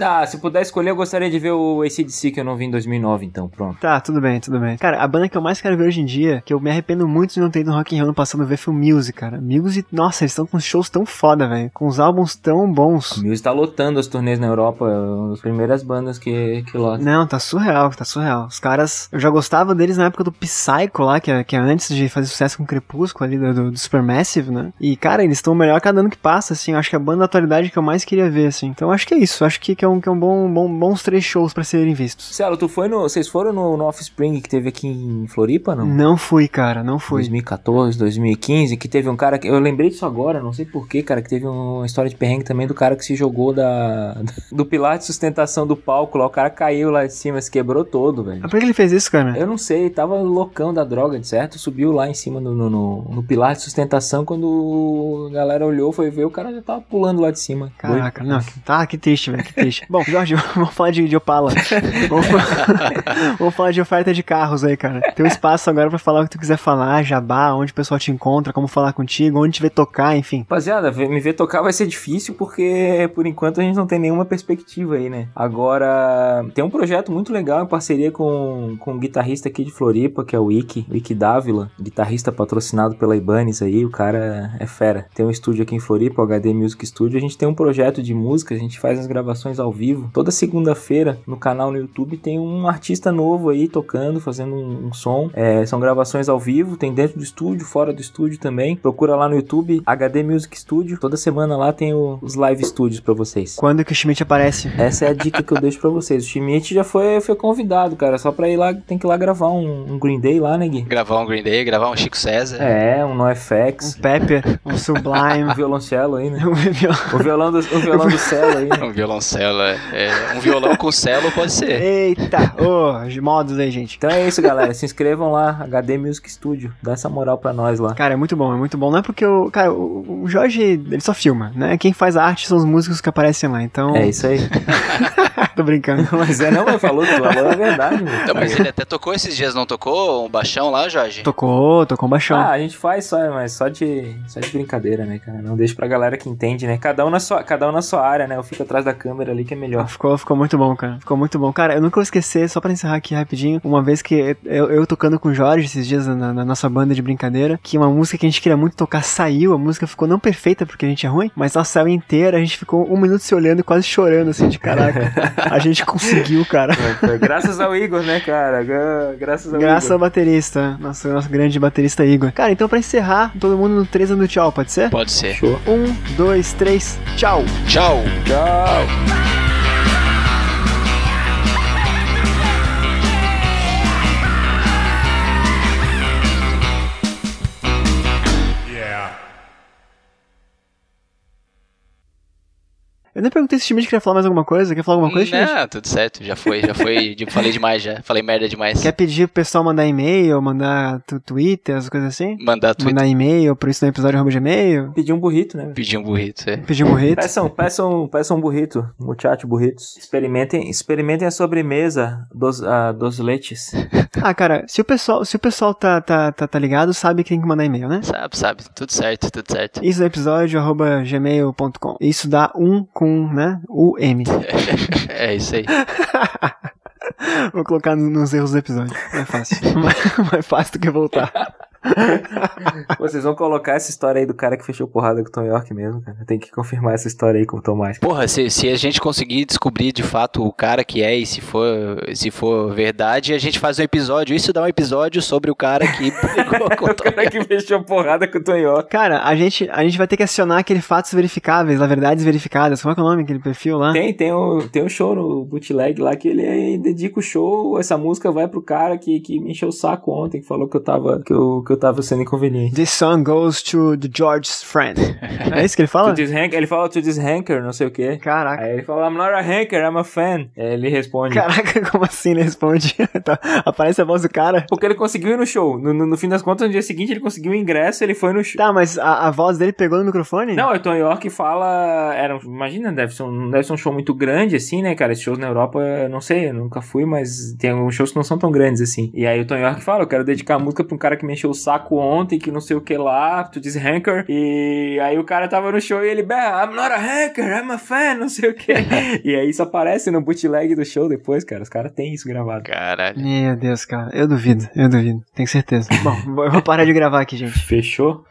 Ah, se puder escolher, eu gostaria de ver o ACDC que eu não vi em 2009, então, pronto. Tá, tudo bem, tudo bem. Cara, a banda que eu mais quero ver hoje em dia, que eu me arrependo muito de não ter ido no Rock in Rio ano passado ver, o Muse, cara. Muse, nossa, eles estão com shows tão foda, velho. Com os álbuns tão bons. O Muse tá lotando as turnês na Europa, é uma das primeiras bandas que, que lotam. Não, tá surreal, tá surreal. Os caras, eu já gostava deles na época do Psycho lá, que é, que é antes de fazer sucesso com o Crepúsculo ali, do, do, do Supermassive, né? E, cara, eles estão melhor cada ano que passa, assim. Eu acho que é a banda da atualidade que eu mais queria ver, assim. Então acho que é isso. Acho que, que é um, que é um bom, bom, bons três shows pra serem vistos. Celo, tu foi no. Vocês foram no, no Offspring que teve aqui em Floripa, não? Não fui, cara, não fui. 2014, 2015, que teve um cara que. Eu lembrei disso agora, não sei porquê, cara, que teve uma história de perrengue também do cara que se jogou da. do pilar de sustentação do palco lá. O cara caiu lá de cima, se quebrou todo, velho. Mas por que ele fez isso, cara? Eu não sei, tava loucão da droga, de certo? Subiu lá em cima no, no, no, no pilar de sustentação. Quando a galera olhou, foi ver, o cara já tava pulando lá de cima. Caraca, não, que- tá, que triste, velho, que triste. Bom, Jorge, vamos falar de, de Opala. Vamos, fa- vamos falar de oferta de carros aí, cara. Tem um espaço agora pra falar o que tu quiser falar, jabá, onde o pessoal te encontra, como falar contigo, onde te ver tocar, enfim. Rapaziada, me ver tocar vai ser difícil porque por enquanto a gente não tem nenhuma perspectiva aí, né? Agora, tem um projeto muito legal em parceria com, com um guitarrista aqui de Floripa, que é o Wiki, Wiki Dávila, guitarrista patrocinado pela Ibanez aí, o cara é fera. Tem um estúdio aqui em Floripa, o HD Music Studio, a gente tem um projeto de música, a gente faz as gravações ao vivo. Toda segunda-feira no canal no YouTube tem um artista novo aí tocando, fazendo um, um som. É, são gravações ao vivo, tem dentro do estúdio, fora do estúdio também. Procura lá no YouTube, HD Music Studio. Toda semana lá tem o- os live studios pra vocês. Quando que o Schmidt aparece? Essa é a dica que eu deixo pra vocês. O Schmidt já foi, foi convidado, cara. Só pra ir lá, tem que ir lá gravar um, um Green Day lá, né, Gui? Gravar um Green Day, gravar um Chico César. É, um Um NoFX. Pepper, um Sublime, Um violoncelo aí, né? um. O violão do, o violão do celo aí, né? Um violoncelo, é. É, Um violão com cello pode ser. Eita, ô, de modos aí, gente. Então é isso, galera. Se inscrevam lá, HD Music Studio. Dá essa moral pra nós lá. Cara, é muito bom, é muito bom. Não é porque o. Cara, o, Jorge, ele só filma, né? Quem faz a arte são os músicos que aparecem lá, então. É isso aí. Tô brincando. Mas é, não, mas falou, falou a verdade, meu. Então, mas ele até tocou esses dias, não tocou? Um baixão lá, Jorge? Tocou, tocou um baixão. Ah, a gente faz só, mas só de, só de brincadeira, né, cara? Não deixa pra galera que entende, né? Cada um na sua, cada um na sua área, né? Eu fico atrás da câmera ali que é melhor. Ficou, ficou muito bom, cara. Ficou muito bom. Cara, eu nunca vou esquecer, só pra encerrar aqui rapidinho, uma vez que eu, eu tocando com o Jorge esses dias na, na nossa banda de brincadeira, que uma música que a gente queria muito tocar saiu, a música ficou não perfeita porque a gente é ruim, mas ela saiu inteira, a gente ficou um minuto se olhando e quase chorando, assim, de caraca. a gente conseguiu, cara. Foi graças ao Igor, né, cara? Gra- Graças ao Graças ao Igor. baterista, nosso, nosso grande baterista Igor. Cara, então pra encerrar, todo mundo no 3 no tchau, pode ser? Pode ser. Show. Um, dois, três, tchau! Tchau! Tchau. Eu nem perguntei se o Schmidt queria falar mais alguma coisa. Quer falar alguma coisa, Schmidt? Não, tudo certo, já foi, já foi. falei demais já. Falei merda demais. Quer pedir pro pessoal mandar e-mail, mandar tu- Twitter, as coisas assim? Mandar tweet, Mandar e-mail pro isso no episódio arroba gmail? Pedir um burrito, né? pedir um burrito. É. Pedir um burrito? Peçam, peçam, peçam um burrito, muchacho burritos. Experimentem, experimentem a sobremesa dos, ah, dos letes. Ah, cara, se o pessoal, se o pessoal tá, tá, tá, tá ligado, sabe que tem que mandar e-mail, né? Sabe, sabe. Tudo certo, tudo certo. Isso no episódio arroba gmail.com. Isso dá um com, né? O M. É isso aí. Vou colocar no- nos erros do episódio. É fácil. mais, mais fácil do que voltar. Vocês vão colocar essa história aí do cara que fechou porrada com o Tom York mesmo, cara. Tem que confirmar essa história aí com o Tomás. Porra, se, se a gente conseguir descobrir de fato o cara que é e se for, se for verdade, a gente faz um episódio. Isso dá um episódio sobre o cara que brigou com o O Tom cara que fechou porrada com o Tom York. Cara, a gente, a gente vai ter que acionar aquele fatos verificáveis, lá, verdades verificadas. Como é que é o nome daquele perfil lá? Tem, tem um, tem um show no bootleg lá que ele aí dedica o show. Essa música vai pro cara que, que me encheu o saco ontem, que falou que eu tava, que eu, que eu tava sendo inconveniente. This song goes to the George's friend. É isso que ele fala? Ele fala to this hanker, não sei o que. Caraca. Aí ele fala, I'm not a hanker, I'm a fan. Aí ele responde. Caraca, como assim ele responde? Tá, Aparece a voz do cara. Porque ele conseguiu ir no show. No, no, no fim das contas, no dia seguinte, ele conseguiu o ingresso, ele foi no show. Tá, mas a, a voz dele pegou no microfone? Não, o Tom York fala. Era, imagina, deve ser, um, não deve ser um show muito grande assim, né, cara? Esses shows na Europa, eu não sei, eu nunca fui, mas tem alguns shows que não são tão grandes assim. E aí o Tom York fala: Eu quero dedicar a música pra um cara que me encheu o saco ontem, que não sei o que lá, tu diz Hanker. E aí o cara tava no show e ele, "Bah, I'm not a Hanker, I'm a fan, não sei o que. e aí isso aparece no bootleg do show depois, cara. Os caras têm isso gravado. Caralho. Meu Deus, cara. Eu duvido, eu duvido. Tenho certeza. Bom, eu vou parar de gravar aqui, gente. Fechou?